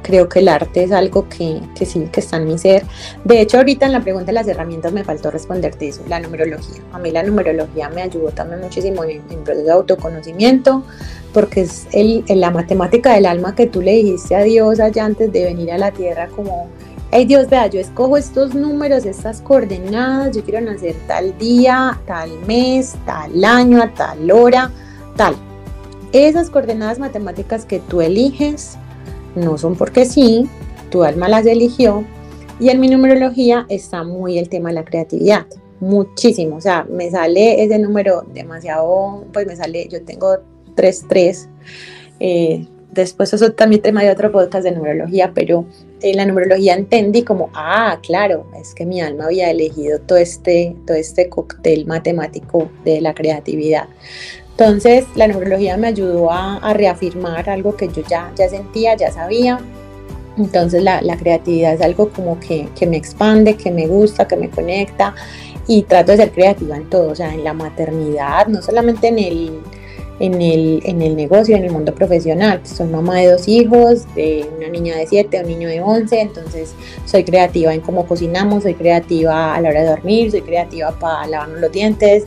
creo que el arte es algo que, que, sí, que está en mi ser. De hecho, ahorita en la pregunta de las herramientas me faltó responderte eso, la numerología. A mí la numerología me ayudó también muchísimo en, el proceso de autoconocimiento, porque es el, la matemática del alma que tú le dijiste a Dios allá antes de venir a la tierra como... Hey Dios, vea, yo escojo estos números, estas coordenadas, yo quiero nacer tal día, tal mes, tal año, a tal hora, tal esas coordenadas matemáticas que tú eliges no son porque sí, tu alma las eligió. Y en mi numerología está muy el tema de la creatividad, muchísimo. O sea, me sale ese número demasiado, pues me sale, yo tengo 3-3. Eh, después eso también tema de otro podcast de numerología, pero en la numerología entendí como, ah, claro, es que mi alma había elegido todo este, todo este cóctel matemático de la creatividad. Entonces la neurología me ayudó a, reafirmar algo que yo ya, ya sentía, ya sabía. Entonces la, creatividad es algo como que, me expande, que me gusta, que me conecta y trato de ser creativa en todo, o sea, en la maternidad, no solamente en el, en el, en el negocio, en el mundo profesional. Pues soy mamá de dos hijos, de una niña de 7, un niño de 11, entonces soy creativa en cómo cocinamos, soy creativa a la hora de dormir, soy creativa para lavarnos los dientes,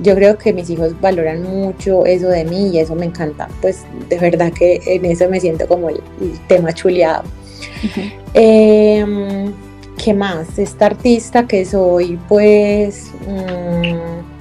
yo creo que mis hijos valoran mucho eso de mí y eso me encanta. Pues de verdad que en eso me siento como el, tema chuleado. Em, ¿Qué más? Esta artista que soy, pues mm,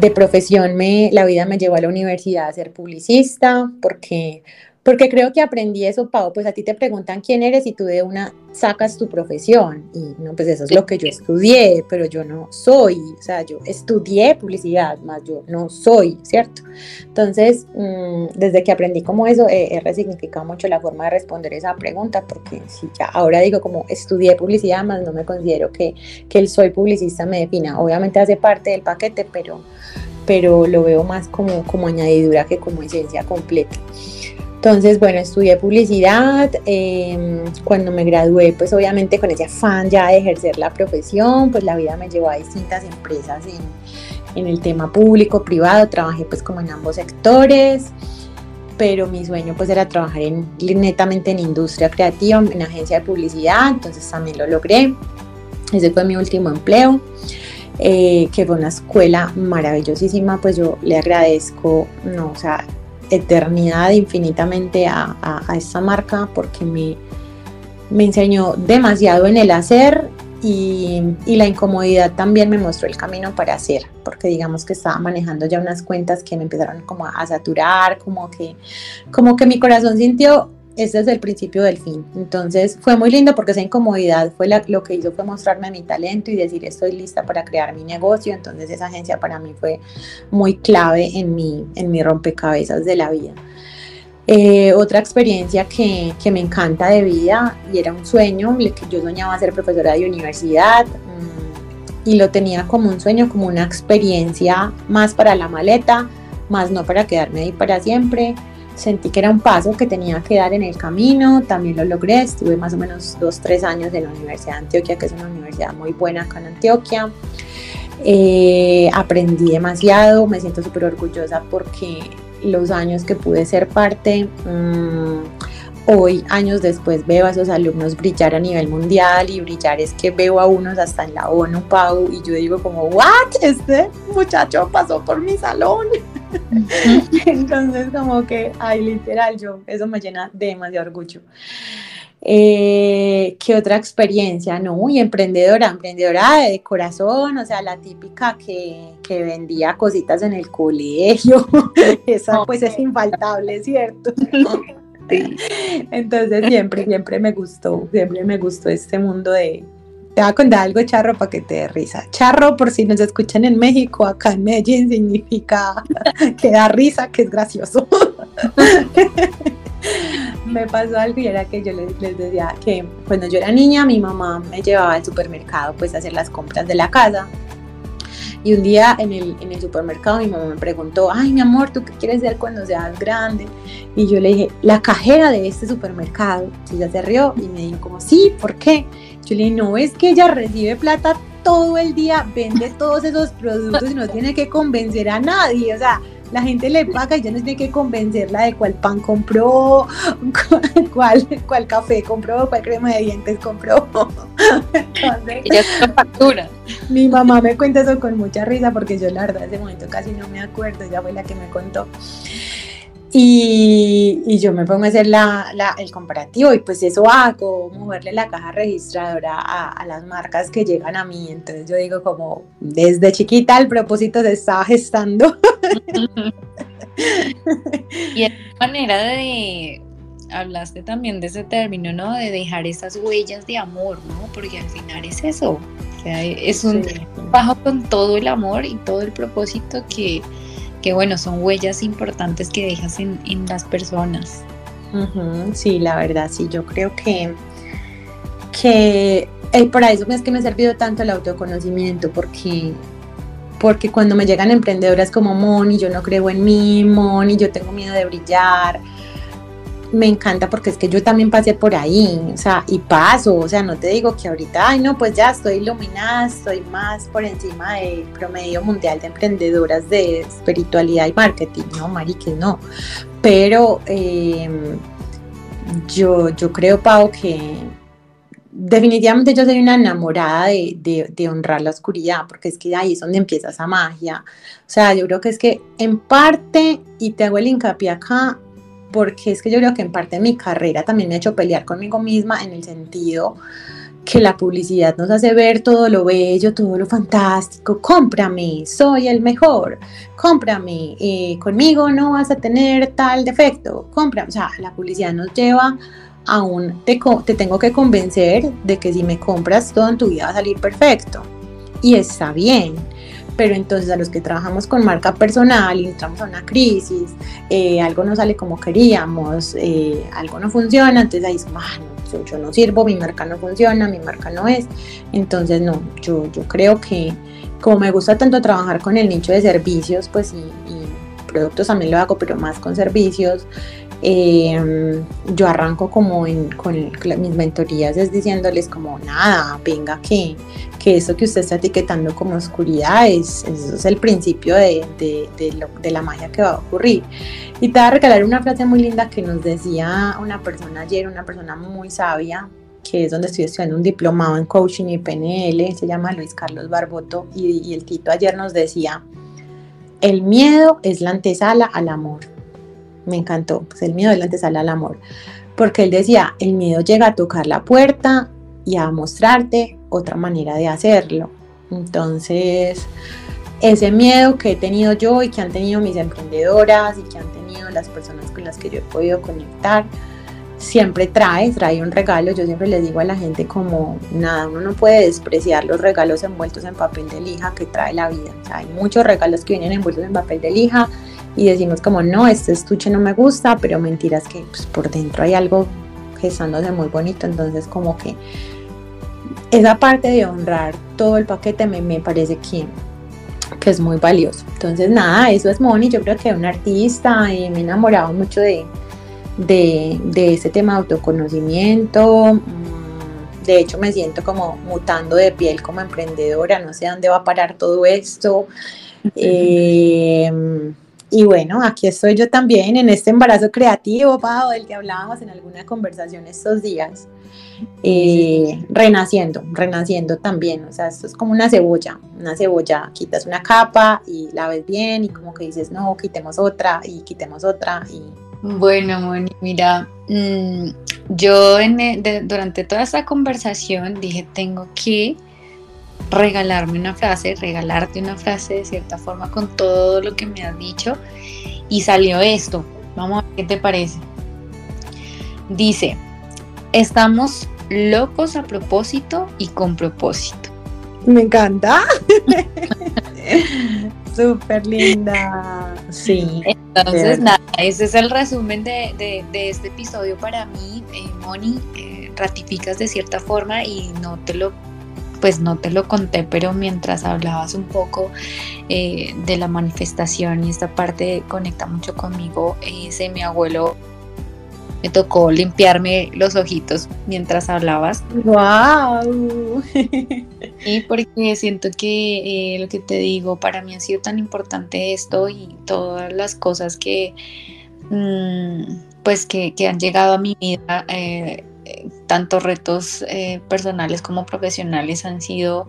de profesión, me, la vida me llevó a la universidad a ser publicista porque porque creo que aprendí eso, Pau, pues a ti te preguntan quién eres y tú de una sacas tu profesión y no, pues eso es lo que yo estudié, pero yo no soy, o sea, yo estudié publicidad, más yo no soy, ¿cierto? Entonces, mm, desde que aprendí como eso, he resignificado mucho la forma de responder esa pregunta, porque si ya ahora digo como estudié publicidad, más no me considero que, que el soy publicista me defina, obviamente hace parte del paquete, pero, pero lo veo más como, como añadidura que como esencia completa. Entonces, bueno, estudié publicidad. Em, cuando me gradué, pues obviamente con ese afán ya de ejercer la profesión, pues la vida me llevó a distintas empresas en, el tema público, privado. Trabajé pues como en ambos sectores, pero mi sueño pues era trabajar en, netamente en industria creativa, en agencia de publicidad, entonces también lo logré. Ese fue mi último empleo. Eh, que fue una escuela maravillosísima, pues yo le agradezco, no, o sea, eternidad infinitamente a, a, esta marca porque me, me enseñó demasiado en el hacer y, y, la incomodidad también me mostró el camino para hacer, porque digamos que estaba manejando ya unas cuentas que me empezaron como a, saturar, como que, como que mi corazón sintió ese es el principio del fin. Entonces fue muy lindo porque esa incomodidad fue lo que hizo fue mostrarme mi talento y decir estoy lista para crear mi negocio. Entonces esa agencia para mí fue muy clave en mi, en mi rompecabezas de la vida. Eh, otra experiencia que, que, me encanta de vida y era un sueño, que yo soñaba ser profesora de universidad mm, y lo tenía como un sueño, como una experiencia más para la maleta, más no para quedarme ahí para siempre sentí que era un paso que tenía que dar en el camino, también lo logré, estuve más o menos dos, tres años en la Universidad de Antioquia, que es una universidad muy buena acá en Antioquia. Eh, aprendí demasiado, me siento súper orgullosa porque los años que pude ser parte, mmm, hoy, años después, veo a esos alumnos brillar a nivel mundial y brillar es que veo a unos hasta en la ONU, Pau, y yo digo como, ¿what? Este muchacho pasó por mi salón. Entonces, como que, ay, literal, yo, eso me llena de demasiado orgullo. Eh, ¿Qué otra experiencia? No, y emprendedora, emprendedora de corazón, o sea, la típica que, que vendía cositas en el colegio. Esa pues es infaltable, ¿cierto? Entonces siempre, siempre me gustó, siempre me gustó este mundo de... Te voy a contar algo charro para que te dé risa. Charro, por si nos escuchan en México, acá en Medellín significa que da risa, que es gracioso. me pasó algo y era que yo les, decía que cuando yo era niña mi mamá me llevaba al supermercado pues a hacer las compras de la casa y un día en el, en el supermercado mi mamá me preguntó, ay mi amor, ¿tú qué quieres ser cuando seas grande? Y yo le dije, la cajera de este supermercado. Y ella se rió y me dijo como, sí, ¿por qué? Yo le dije, no, es que ella recibe plata todo el día, vende todos esos productos y no tiene que convencer a nadie. O sea, la gente le paga y ya no tiene que convencerla de cuál pan compró, cuál, cuál café compró, cuál crema de dientes compró. Entonces, Ella es factura. Mi mamá me cuenta eso con mucha risa porque yo la verdad ese momento casi no me acuerdo, ella fue la que me contó. Y, y, yo me pongo a hacer la, la, el comparativo y pues eso hago, moverle la caja registradora a, a, las marcas que llegan a mí. Entonces yo digo como desde chiquita el propósito se estaba gestando. y es manera de, hablaste también de ese término, ¿no? De dejar esas huellas de amor, ¿no? Porque al final es eso. O sea, es un trabajo con todo el amor y todo el propósito que que bueno, son huellas importantes que dejas en, las personas. sí, la verdad, sí, yo creo que, que eh, para eso es que me ha servido tanto el autoconocimiento, porque, porque cuando me llegan emprendedoras como Moni, yo no creo en mí, Moni, yo tengo miedo de brillar, me encanta porque es que yo también pasé por ahí, o sea, y paso, o sea, no te digo que ahorita, ay, no, pues ya estoy iluminada, estoy más por encima del promedio mundial de emprendedoras de espiritualidad y marketing, no, marique, no, pero em, yo, yo creo, Pau, que definitivamente yo soy una enamorada de, de, de, honrar la oscuridad, porque es que ahí es donde empieza esa magia. O sea, yo creo que es que en parte, y te hago el hincapié acá, porque es que yo creo que en parte mi carrera también me ha hecho pelear conmigo misma en el sentido que la publicidad nos hace ver todo lo bello, todo lo fantástico, cómprame, soy el mejor, cómprame, eh, conmigo no vas a tener tal defecto, cómprame, o sea, la publicidad nos lleva a un, te, te tengo que convencer de que si me compras todo en tu vida va a salir perfecto, y está bien, pero entonces a los que trabajamos con marca personal entramos a una crisis, eh, algo no sale como queríamos, eh, algo no funciona, entonces ahí es, ah, yo no sirvo, mi marca no funciona, mi marca no es, entonces no, yo, yo creo que como me gusta tanto trabajar con el nicho de servicios, pues y, productos también lo hago, pero más con servicios, eh, yo arranco como con mis mentorías es diciéndoles como nada, venga que, que eso que usted está etiquetando como oscuridad es, es el principio de, de, la magia que va a ocurrir. Y te voy a regalar una frase muy linda que nos decía una persona ayer, una persona muy sabia, que es donde estoy estudiando un diplomado en coaching y PNL, se llama Luis Carlos Barboto, y, y el Tito ayer nos decía, el miedo es la antesala al amor me encantó, pues el miedo delante sale al amor, porque él decía, el miedo llega a tocar la puerta y a mostrarte otra manera de hacerlo. Entonces, ese miedo que he tenido yo y que han tenido mis emprendedoras y que han tenido las personas con las que yo he podido conectar, siempre trae, trae un regalo. Yo siempre les digo a la gente como, nada, uno no puede despreciar los regalos envueltos en papel de lija que trae la vida. hay muchos regalos que vienen envueltos en papel de lija y decimos como, no, este estuche no me gusta, pero mentiras que pues, por dentro hay algo gestándose muy bonito, entonces como que esa parte de honrar todo el paquete me, me parece que, que es muy valioso. Entonces nada, eso es Moni, yo creo que es un artista y me he enamorado mucho de, de, de este tema de autoconocimiento. Mm, de hecho, me siento como mutando de piel como emprendedora, no sé dónde va a parar todo esto. Eh, y bueno, aquí estoy yo también en este embarazo creativo, Pau, del que hablábamos en alguna conversación estos días. Eh, renaciendo, renaciendo también. O sea, esto es como una cebolla, una cebolla, quitas una capa y la ves bien y como que dices, no, quitemos otra y quitemos otra. Y... Bueno, Moni, mira, mm, yo durante toda esta conversación dije, tengo que regalarme una frase, regalarte una frase de cierta forma con todo lo que me has dicho. Y salió esto. Vamos a ver qué te parece. Dice, estamos locos a propósito y con propósito. Me encanta. Súper linda. Sí. Entonces, nada, ese es el resumen de, este episodio para mí. Eh, Moni, eh, ratificas de cierta forma y no te lo pues no te lo conté, pero mientras hablabas un poco eh, de la manifestación y esta parte conecta mucho conmigo, ese mi abuelo me tocó limpiarme los ojitos mientras hablabas. ¡Wow! y porque siento que eh, lo que te digo, para mí ha sido tan importante esto y todas las cosas que, mm, pues que, han llegado a mi vida. Eh, tanto retos eh, personales como profesionales han sido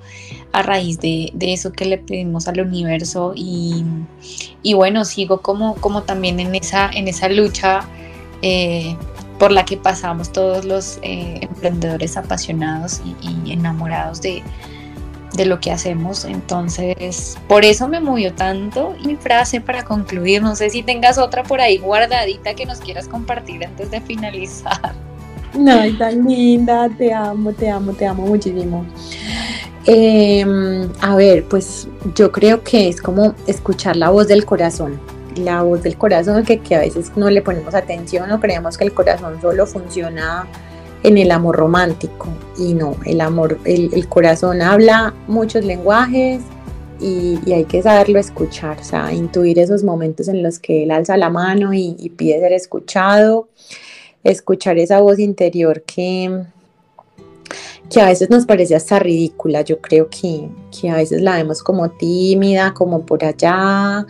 a raíz de, eso que le pedimos al universo y, bueno, sigo como, como también en esa, en esa lucha eh, por la que pasamos todos los eh, emprendedores apasionados y, enamorados de, de lo que hacemos. Entonces, por eso me movió tanto. Y mi frase para concluir, no sé si tengas otra por ahí guardadita que nos quieras compartir antes de finalizar. No, tan linda, te amo, te amo, te amo muchísimo. Em, a ver, pues yo creo que es como escuchar la voz del corazón. La voz del corazón que, que a veces no le ponemos atención o creemos que el corazón solo funciona en el amor romántico. Y no, el amor, el, corazón habla muchos lenguajes y, hay que saberlo escuchar, o sea, intuir esos momentos en los que él alza la mano y, y pide ser escuchado escuchar esa voz interior que, que a veces nos parece hasta ridícula. Yo creo que, a veces la vemos como tímida, como por allá,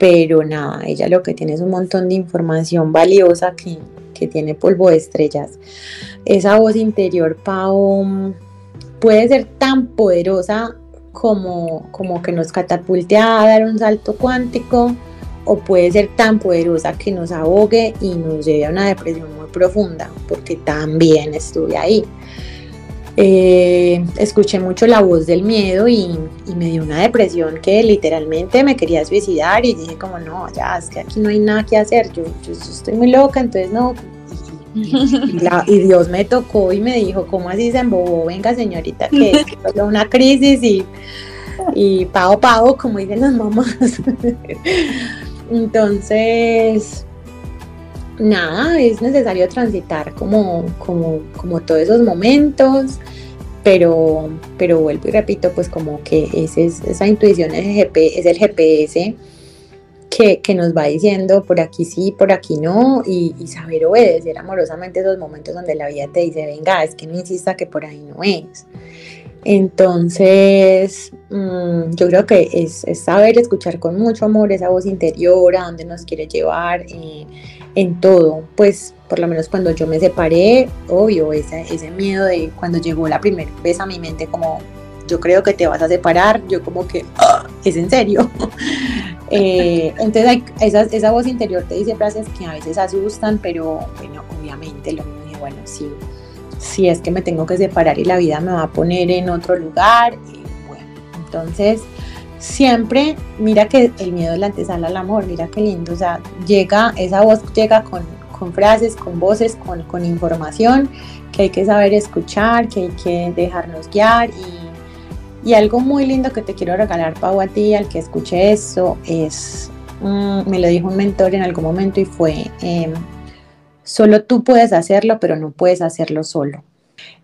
pero nada, ella lo que tiene es un montón de información valiosa que, que tiene polvo de estrellas. Esa voz interior, Pau, puede ser tan poderosa como, como que nos catapulte a dar un salto cuántico o puede ser tan poderosa que nos ahogue y nos lleve a una depresión muy profunda, porque también estuve ahí. Eh, escuché mucho la voz del miedo y, me dio una depresión que literalmente me quería suicidar y dije como no, ya es que aquí no hay nada que hacer, yo, estoy muy loca, entonces no. Y, Dios me tocó y me dijo, ¿cómo así se embobó? Venga señorita, que es una crisis y, y pago, pago, como dicen las mamás. Entonces, nada, es necesario transitar como, como, como todos esos momentos, pero, pero vuelvo y repito, pues como que es, esa intuición es el, es el GPS que, que, nos va diciendo por aquí sí, por aquí no, y, y, saber obedecer amorosamente esos momentos donde la vida te dice, venga, es que no insista que por ahí no es. Entonces, mm, yo creo que es, saber escuchar con mucho amor esa voz interior, a dónde nos quiere llevar eh, en todo. Pues, por lo menos cuando yo me separé, obvio, ese, ese miedo de cuando llegó la primera vez a mi mente, como yo creo que te vas a separar, yo como que, ah, es en serio. Eh, entonces, hay, esa, esa voz interior te dice frases que a veces asustan, pero bueno, obviamente lo mismo, bueno, sí si es que me tengo que separar y la vida me va a poner en otro lugar. Y bueno, entonces siempre mira que el miedo es la antesala al amor, mira qué lindo, o sea, llega, esa voz llega con, con frases, con voces, con, con, información que hay que saber escuchar, que hay que dejarnos guiar y, y algo muy lindo que te quiero regalar, Pau, a ti, al que escuche eso, es, mm, me lo dijo un mentor en algún momento y fue... Em, Solo tú puedes hacerlo, pero no puedes hacerlo solo.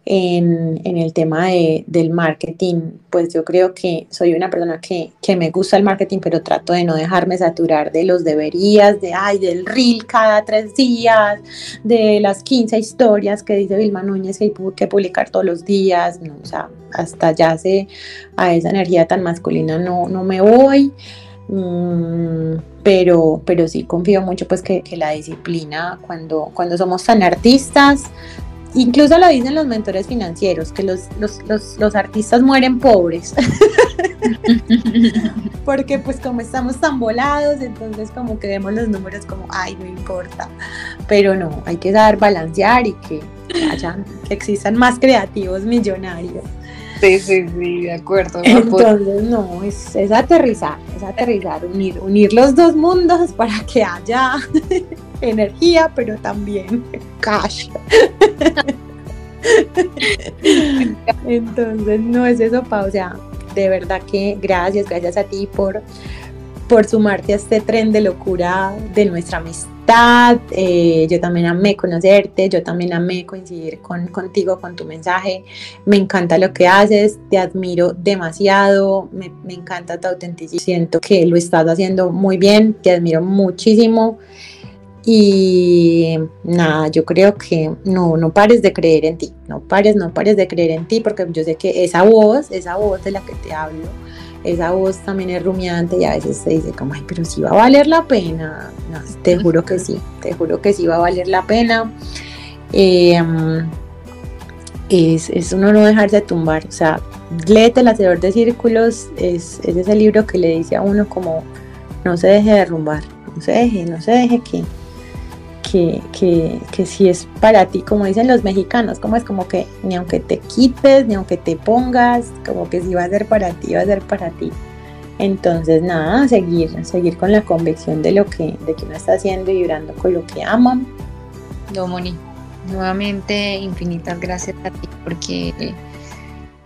En, el tema del marketing, pues yo creo que soy una persona que, me gusta el marketing, pero trato de no dejarme saturar de los deberías, de ay, del reel cada tres días, de las 15 historias que dice Vilma Núñez que hay que publicar todos los días, no, o sea, hasta ya sé a esa energía tan masculina no, no me voy. Mm, pero, pero sí confío mucho pues que, la disciplina cuando, cuando somos tan artistas, incluso lo dicen los mentores financieros, que los, los, artistas mueren pobres. Porque pues como estamos tan volados, entonces como que vemos los números como, ay, no importa. Pero no, hay que saber balancear y que, que existan más creativos millonarios. Sí, sí, sí, de acuerdo. Entonces, no, es, es aterrizar, es aterrizar, unir, unir los dos mundos para que haya energía, pero también cash. Entonces, no es eso, Pa, o sea, de verdad que gracias, gracias a ti por, por sumarte a este tren de locura de nuestra amistad eh, yo también amé conocerte, yo también amé coincidir con, contigo, con tu mensaje. Me encanta lo que haces, te admiro demasiado, me, me encanta tu autenticidad. Siento que lo estás haciendo muy bien, te admiro muchísimo. Y nada, yo creo que no, no pares de creer en ti, no pares, no pares de creer en ti, porque yo sé que esa voz, esa voz de la que te hablo, esa voz también es rumiante y a veces se dice como, ay, pero si va a valer la pena. te juro que sí, te juro que sí va a valer la pena. Em, es, es, uno no dejarse tumbar, o sea, léete El Hacedor de Círculos, es, es ese libro que le dice a uno como, no se deje derrumbar, no se deje, no se deje que que, si es para ti, como dicen los mexicanos, como es como que ni aunque te quites, ni aunque te pongas, como que si va a ser para ti, va a ser para ti. Entonces, nada, seguir, seguir con la convicción de lo que, de que uno está haciendo y vibrando con lo que ama. Domoni, nuevamente infinitas gracias a ti porque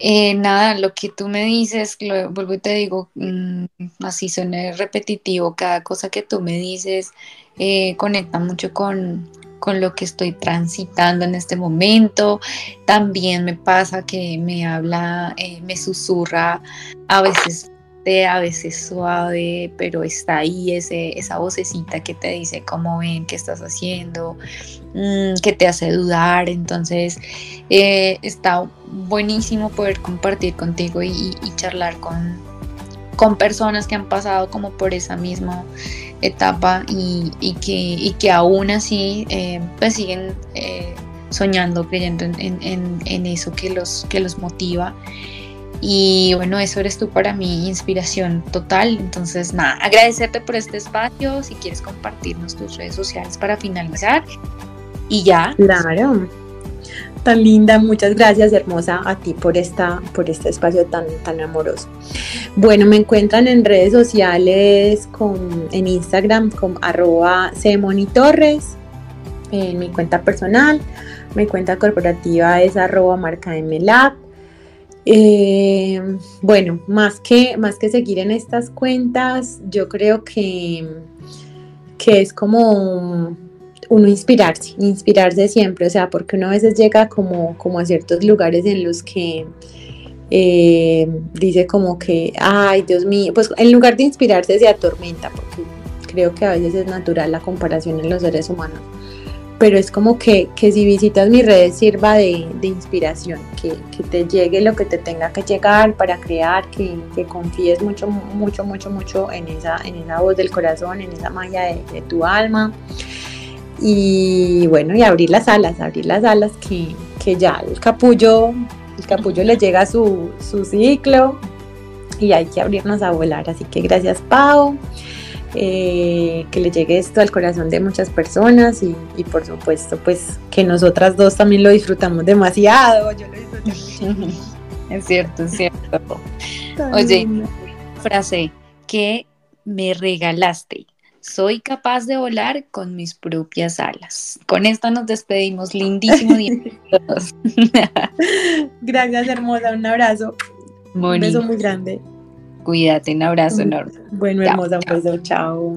eh, nada, lo que tú me dices, vuelvo y te digo, mm, así suena repetitivo, cada cosa que tú me dices eh, conecta mucho con, lo que estoy transitando en este momento. También me pasa que me habla, eh, me susurra a veces a veces suave, pero está ahí ese, esa vocecita que te dice cómo ven, qué estás haciendo, mm, que te hace dudar. Entonces eh, está buenísimo poder compartir contigo y, charlar con, con personas que han pasado como por esa misma etapa y, que, que aún así eh, pues siguen eh, soñando, creyendo en, en, eso que los, que los motiva. Y bueno, eso eres tú para mí, inspiración total. Entonces, nada, agradecerte por este espacio. Si quieres compartirnos tus redes sociales para finalizar. Y ya. Claro. Tan linda, muchas gracias hermosa a ti por, esta, por este espacio tan, tan amoroso. Bueno, me encuentran en redes sociales con, en Instagram como arroba en mi cuenta personal, mi cuenta corporativa es arroba marca eh, bueno, más que, más que seguir en estas cuentas, yo creo que, que es como uno inspirarse, inspirarse siempre, o sea, porque uno a veces llega como, como a ciertos lugares en los que eh, dice como que, ay, Dios mío, pues en lugar de inspirarse se atormenta, porque creo que a veces es natural la comparación en los seres humanos, pero es como que, que si visitas mis redes sirva de, de inspiración, que, que, te llegue lo que te tenga que llegar para crear, que, que, confíes mucho, mucho, mucho, mucho en esa, en esa voz del corazón, en esa magia de, de tu alma y bueno, y abrir las alas, abrir las alas que, que ya el capullo, el capullo le llega a su, su, ciclo y hay que abrirnos a volar. Así que gracias Pau, eh, que le llegue esto al corazón de muchas personas y, y, por supuesto pues que nosotras dos también lo disfrutamos demasiado. Yo lo disfruto mucho. Es cierto, es cierto. Oye, frase que me regalaste soy capaz de volar con mis propias alas. Con esta nos despedimos. Lindísimo día. Gracias, hermosa. Un abrazo. Un beso muy grande. Cuídate, un abrazo enorme. Bueno, hermosa, un beso. Chao.